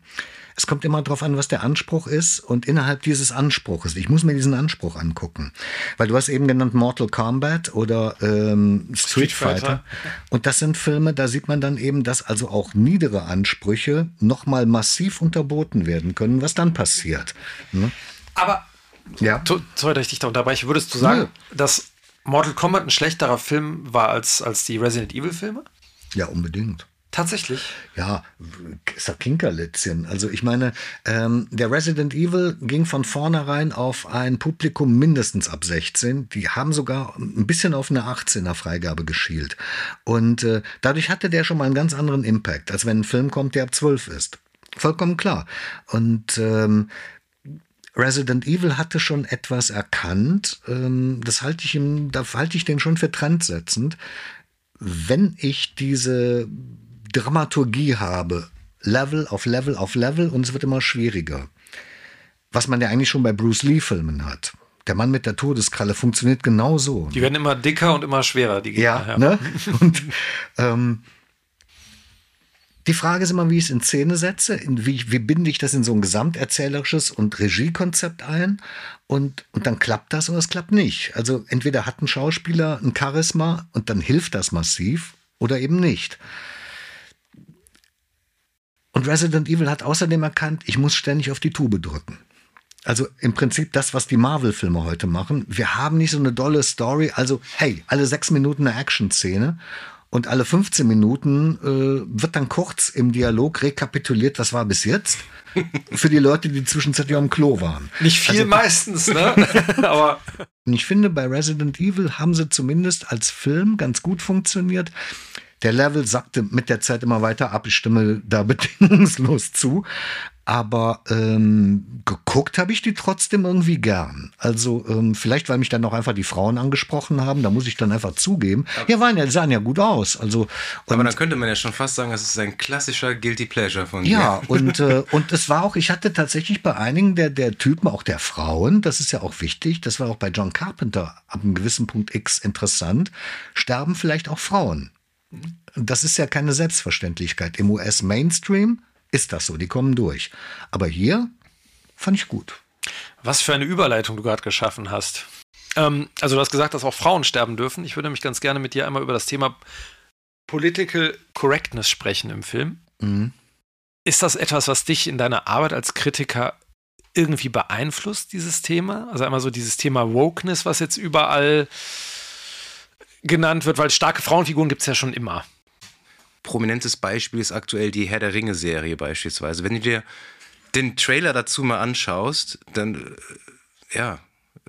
Es kommt immer darauf an, was der Anspruch ist und innerhalb dieses Anspruches. Ich muss mir diesen Anspruch angucken. Weil du hast eben genannt Mortal Kombat oder ähm, Street, Street Fighter. Fighter. Und das sind Filme, da sieht man dann eben, dass also auch niedere Ansprüche nochmal massiv unterboten werden können, was dann passiert. Ne? Aber, ja. sorry, dass ich dich da unterbreche, würdest du sagen, ja. dass Mortal Kombat ein schlechterer Film war als, als die Resident Evil Filme? Ja, unbedingt. Tatsächlich? Ja, ist doch Kinkerlitzchen. Also ich meine, ähm, der Resident Evil ging von vornherein auf ein Publikum mindestens ab 16. Die haben sogar ein bisschen auf eine 18er Freigabe geschielt. Und äh, dadurch hatte der schon mal einen ganz anderen Impact, als wenn ein Film kommt, der ab 12 ist. Vollkommen klar. Und ähm, Resident Evil hatte schon etwas erkannt. Ähm, das halte ich ihm, da halte ich den schon für trendsetzend. Wenn ich diese Dramaturgie habe. Level auf Level auf Level und es wird immer schwieriger. Was man ja eigentlich schon bei Bruce Lee-Filmen hat. Der Mann mit der Todeskralle funktioniert genauso. Die werden immer dicker und immer schwerer, die Gegner. Ja, ne? Und ähm, die Frage ist immer, wie ich es in Szene setze, in wie, wie binde ich das in so ein gesamterzählerisches und Regiekonzept ein und, und dann klappt das oder es klappt nicht. Also entweder hat ein Schauspieler ein Charisma und dann hilft das massiv oder eben nicht. Und Resident Evil hat außerdem erkannt, ich muss ständig auf die Tube drücken. Also im Prinzip das, was die Marvel-Filme heute machen. Wir haben nicht so eine dolle Story. Also, hey, alle sechs Minuten eine Action-Szene und alle 15 Minuten äh, wird dann kurz im Dialog rekapituliert, was war bis jetzt. Für die Leute, die zwischenzeitlich am Klo waren. Nicht viel also, meistens, ne? Aber. Ich finde, bei Resident Evil haben sie zumindest als Film ganz gut funktioniert. Der Level sackte mit der Zeit immer weiter ab. Ich stimme da bedingungslos zu. Aber ähm, geguckt habe ich die trotzdem irgendwie gern. Also ähm, vielleicht, weil mich dann auch einfach die Frauen angesprochen haben, da muss ich dann einfach zugeben. Aber ja, waren ja, sahen ja gut aus. Also, aber dann könnte man ja schon fast sagen, es ist ein klassischer Guilty Pleasure von dir. Ja, und, äh, und es war auch, ich hatte tatsächlich bei einigen der, der Typen, auch der Frauen, das ist ja auch wichtig, das war auch bei John Carpenter ab einem gewissen Punkt X interessant, sterben vielleicht auch Frauen. Das ist ja keine Selbstverständlichkeit. Im US-Mainstream ist das so, die kommen durch. Aber hier fand ich gut. Was für eine Überleitung du gerade geschaffen hast. Ähm, also du hast gesagt, dass auch Frauen sterben dürfen. Ich würde mich ganz gerne mit dir einmal über das Thema Political Correctness sprechen im Film. Mhm. Ist das etwas, was dich in deiner Arbeit als Kritiker irgendwie beeinflusst, dieses Thema? Also einmal so dieses Thema Wokeness, was jetzt überall genannt wird, weil starke Frauenfiguren gibt es ja schon immer. Prominentes Beispiel ist aktuell die Herr der Ringe-Serie beispielsweise. Wenn du dir den Trailer dazu mal anschaust, dann äh, ja,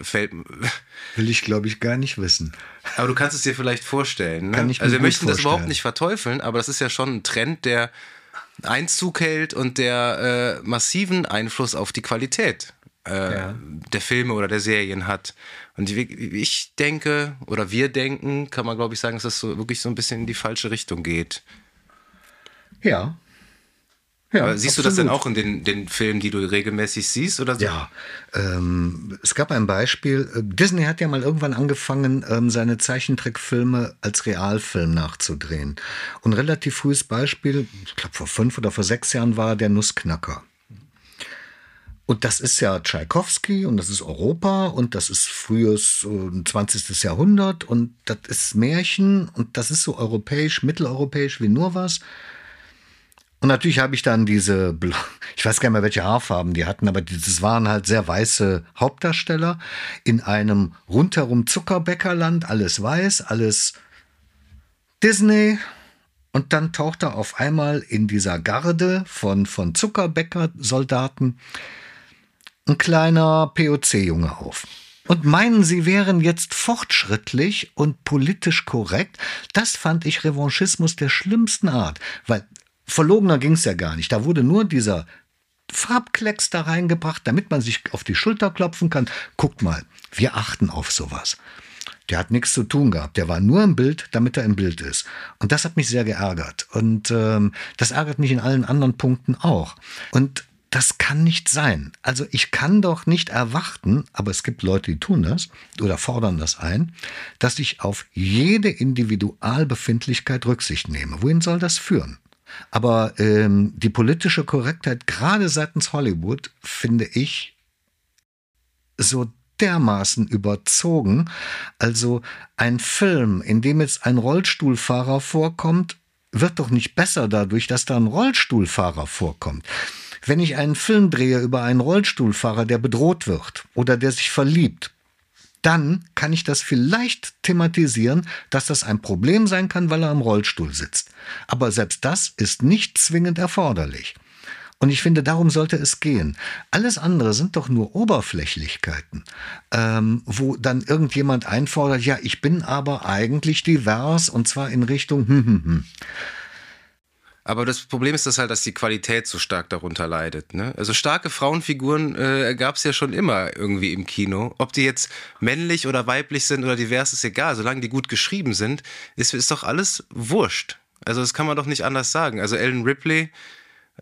fällt. Will ich, glaube ich, gar nicht wissen. Aber du kannst es dir vielleicht vorstellen. Ne? Kann ich mir also wir möchten vorstellen. das überhaupt nicht verteufeln, aber das ist ja schon ein Trend, der Einzug hält und der äh, massiven Einfluss auf die Qualität äh, ja. der Filme oder der Serien hat. Und ich denke, oder wir denken, kann man glaube ich sagen, dass das so wirklich so ein bisschen in die falsche Richtung geht. Ja. Ja, siehst absolut. du das denn auch in den, den Filmen, die du regelmäßig siehst? Oder so? Ja, ähm, es gab ein Beispiel. Äh, Disney hat ja mal irgendwann angefangen, ähm, seine Zeichentrickfilme als Realfilm nachzudrehen. Und ein relativ frühes Beispiel, ich glaube vor fünf oder vor sechs Jahren war der Nussknacker. Und das ist ja Tschaikowski und das ist Europa und das ist frühes äh, 20. Jahrhundert und das ist Märchen und das ist so europäisch, mitteleuropäisch wie nur was. Und natürlich habe ich dann diese, ich weiß gar nicht mehr, welche Haarfarben die hatten, aber das waren halt sehr weiße Hauptdarsteller in einem rundherum Zuckerbäckerland, alles weiß, alles Disney. Und dann taucht er auf einmal in dieser Garde von, von Zuckerbäcker-Soldaten ein kleiner POC-Junge auf. Und meinen, sie wären jetzt fortschrittlich und politisch korrekt? Das fand ich Revanchismus der schlimmsten Art, weil verlogener ging es ja gar nicht. Da wurde nur dieser Farbklecks da reingebracht, damit man sich auf die Schulter klopfen kann. Guckt mal, wir achten auf sowas. Der hat nichts zu tun gehabt. Der war nur im Bild, damit er im Bild ist. Und das hat mich sehr geärgert. Und ähm, das ärgert mich in allen anderen Punkten auch. Und das kann nicht sein. Also ich kann doch nicht erwarten, aber es gibt Leute, die tun das oder fordern das ein, dass ich auf jede Individualbefindlichkeit Rücksicht nehme. Wohin soll das führen? Aber ähm, die politische Korrektheit, gerade seitens Hollywood, finde ich so dermaßen überzogen. Also ein Film, in dem jetzt ein Rollstuhlfahrer vorkommt, wird doch nicht besser dadurch, dass da ein Rollstuhlfahrer vorkommt. Wenn ich einen Film drehe über einen Rollstuhlfahrer, der bedroht wird oder der sich verliebt, dann kann ich das vielleicht thematisieren, dass das ein Problem sein kann, weil er im Rollstuhl sitzt. Aber selbst das ist nicht zwingend erforderlich. Und ich finde, darum sollte es gehen. Alles andere sind doch nur Oberflächlichkeiten, ähm, wo dann irgendjemand einfordert, ja, ich bin aber eigentlich divers und zwar in Richtung hm, hm, hm. Aber das Problem ist das halt, dass die Qualität so stark darunter leidet. Ne? Also starke Frauenfiguren äh, gab es ja schon immer irgendwie im Kino. Ob die jetzt männlich oder weiblich sind oder divers, ist egal. Solange die gut geschrieben sind, ist, ist doch alles wurscht. Also das kann man doch nicht anders sagen. Also Ellen Ripley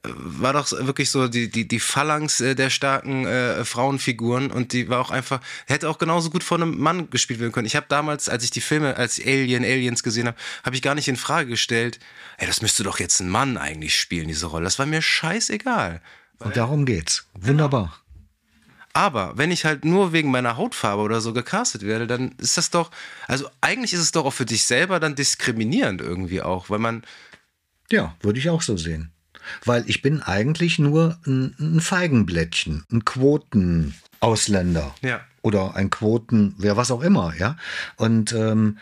war doch wirklich so die, die, die Phalanx äh, der starken äh, Frauenfiguren und die war auch einfach, hätte auch genauso gut von einem Mann gespielt werden können. Ich habe damals, als ich die Filme als Alien, Aliens gesehen habe, habe ich gar nicht in Frage gestellt, ey, das müsste doch jetzt ein Mann eigentlich spielen, diese Rolle. Das war mir scheißegal. Und darum geht's. Wunderbar. Aber wenn ich halt nur wegen meiner Hautfarbe oder so gecastet werde, dann ist das doch, also eigentlich ist es doch auch für dich selber dann diskriminierend irgendwie auch, weil man. Ja, würde ich auch so sehen weil ich bin eigentlich nur ein, ein Feigenblättchen, ein Quotenausländer ja. oder ein Quoten, wer was auch immer, ja. Und ähm,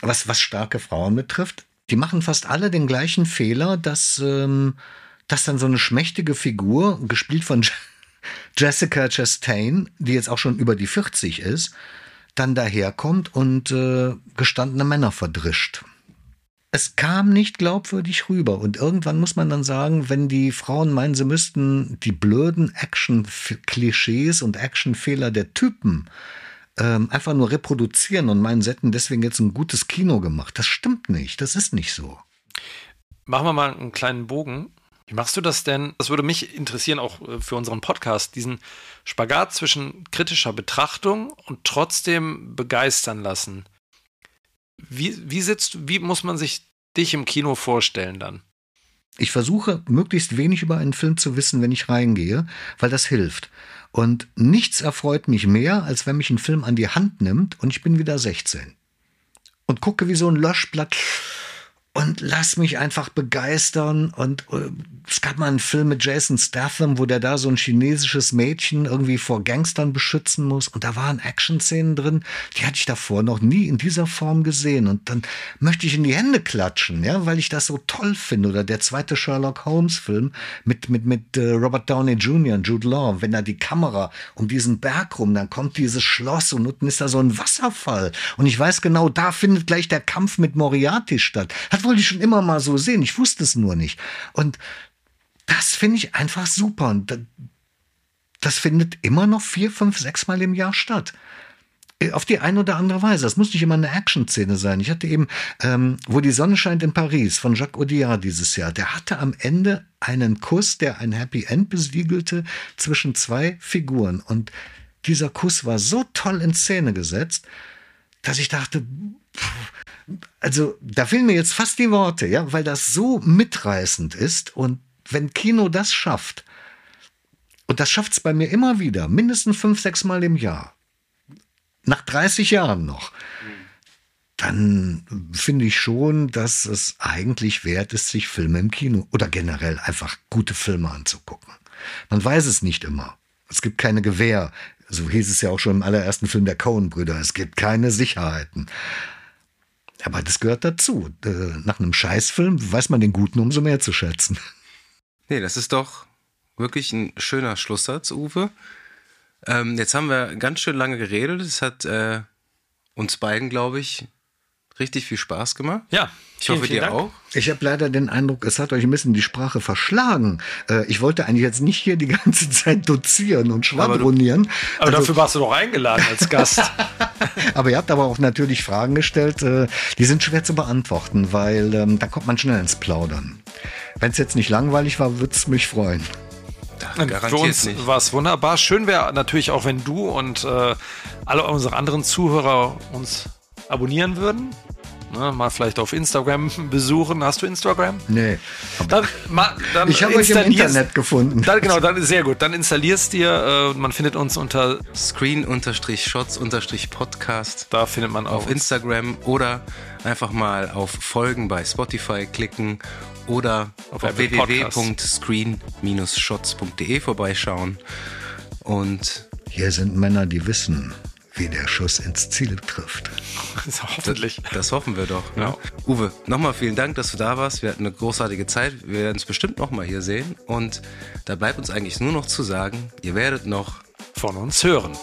was, was starke Frauen betrifft, die machen fast alle den gleichen Fehler, dass, ähm, dass dann so eine schmächtige Figur, gespielt von Jessica Chastain, die jetzt auch schon über die 40 ist, dann daherkommt und äh, gestandene Männer verdrischt es kam nicht glaubwürdig rüber. Und irgendwann muss man dann sagen, wenn die Frauen meinen, sie müssten die blöden Action-Klischees und Action-Fehler der Typen ähm, einfach nur reproduzieren und meinen, sie hätten deswegen jetzt ein gutes Kino gemacht. Das stimmt nicht. Das ist nicht so. Machen wir mal einen kleinen Bogen. Wie machst du das denn? Das würde mich interessieren, auch äh, für unseren Podcast, diesen Spagat zwischen kritischer Betrachtung und trotzdem begeistern lassen. Wie, wie sitzt, wie muss man sich dich im Kino vorstellen dann? Ich versuche, möglichst wenig über einen Film zu wissen, wenn ich reingehe, weil das hilft. Und nichts erfreut mich mehr, als wenn mich ein Film an die Hand nimmt und ich bin wieder 16. Und gucke wie so ein Löschblatt und lass mich einfach begeistern. Und äh, es gab mal einen Film mit Jason Statham, wo der da so ein chinesisches Mädchen irgendwie vor Gangstern beschützen muss. Und da waren Action-Szenen drin, die hatte ich davor noch nie in dieser Form gesehen. Und dann möchte ich in die Hände klatschen, ja, weil ich das so toll finde. Oder der zweite Sherlock Holmes-Film mit, mit, mit äh, Robert Downey Jr. und Jude Law. Wenn da die Kamera um diesen Berg rum, dann kommt dieses Schloss und unten ist da so ein Wasserfall. Und ich weiß genau, da findet gleich der Kampf mit Moriarty statt. Hat wollte ich schon immer mal so sehen. Ich wusste es nur nicht. Und das finde ich einfach super. Und das findet immer noch vier, fünf, sechs Mal im Jahr statt. Äh, auf die eine oder andere Weise. Das muss nicht immer eine Action-Szene sein. Ich hatte eben, ähm, wo die Sonne scheint in Paris von Jacques Audiard dieses Jahr. Der hatte am Ende einen Kuss, der ein Happy End besiegelte zwischen zwei Figuren. Und dieser Kuss war so toll in Szene gesetzt, dass ich dachte, also da fehlen mir jetzt fast die Worte, ja, weil das so mitreißend ist und wenn Kino das schafft, und das schafft es bei mir immer wieder, mindestens fünf, sechs Mal im Jahr, nach 30 Jahren noch, dann finde ich schon, dass es eigentlich wert ist, sich Filme im Kino oder generell einfach gute Filme anzugucken. Man weiß es nicht immer. Es gibt keine Gewähr. So hieß es ja auch schon im allerersten Film der Coen-Brüder. Es gibt keine Sicherheiten. Aber das gehört dazu. Äh, nach einem Scheißfilm weiß man den Guten umso mehr zu schätzen. Nee, das ist doch wirklich ein schöner Schlusssatz, Uwe. Ähm, jetzt haben wir ganz schön lange geredet. Es hat äh, uns beiden, glaube ich, richtig viel Spaß gemacht. Ja. Ich hoffe, dir auch. Ich habe leider den Eindruck, es hat euch ein bisschen die Sprache verschlagen. Äh, ich wollte eigentlich jetzt nicht hier die ganze Zeit dozieren und schwadronieren. Aber also, dafür warst du doch eingeladen als Gast. aber ihr habt aber auch natürlich Fragen gestellt, äh, die sind schwer zu beantworten, weil ähm, da kommt man schnell ins Plaudern. Wenn es jetzt nicht langweilig war, würde es mich freuen. Garantiert Für uns war es wunderbar. Schön wäre natürlich auch, wenn du und äh, alle unsere anderen Zuhörer uns abonnieren würden. Ne, mal vielleicht auf Instagram besuchen. Hast du Instagram? Nee. Dann, ma, dann ich habe euch im Internet gefunden. Dann, genau, dann sehr gut. Dann installierst dir. Äh, man findet uns unter Screen-Shots-Podcast. Da findet man auch auf Instagram oder einfach mal auf Folgen bei Spotify klicken oder auf, auf www.screen-shots.de vorbeischauen. Und hier sind Männer, die wissen, wie der Schuss ins Ziel trifft. Hoffentlich. Das, das, hoffen wir doch. Ne? Ja. Uwe, nochmal vielen Dank, dass du da warst. Wir hatten eine großartige Zeit. Wir werden es bestimmt nochmal hier sehen. Und da bleibt uns eigentlich nur noch zu sagen, ihr werdet noch von uns hören.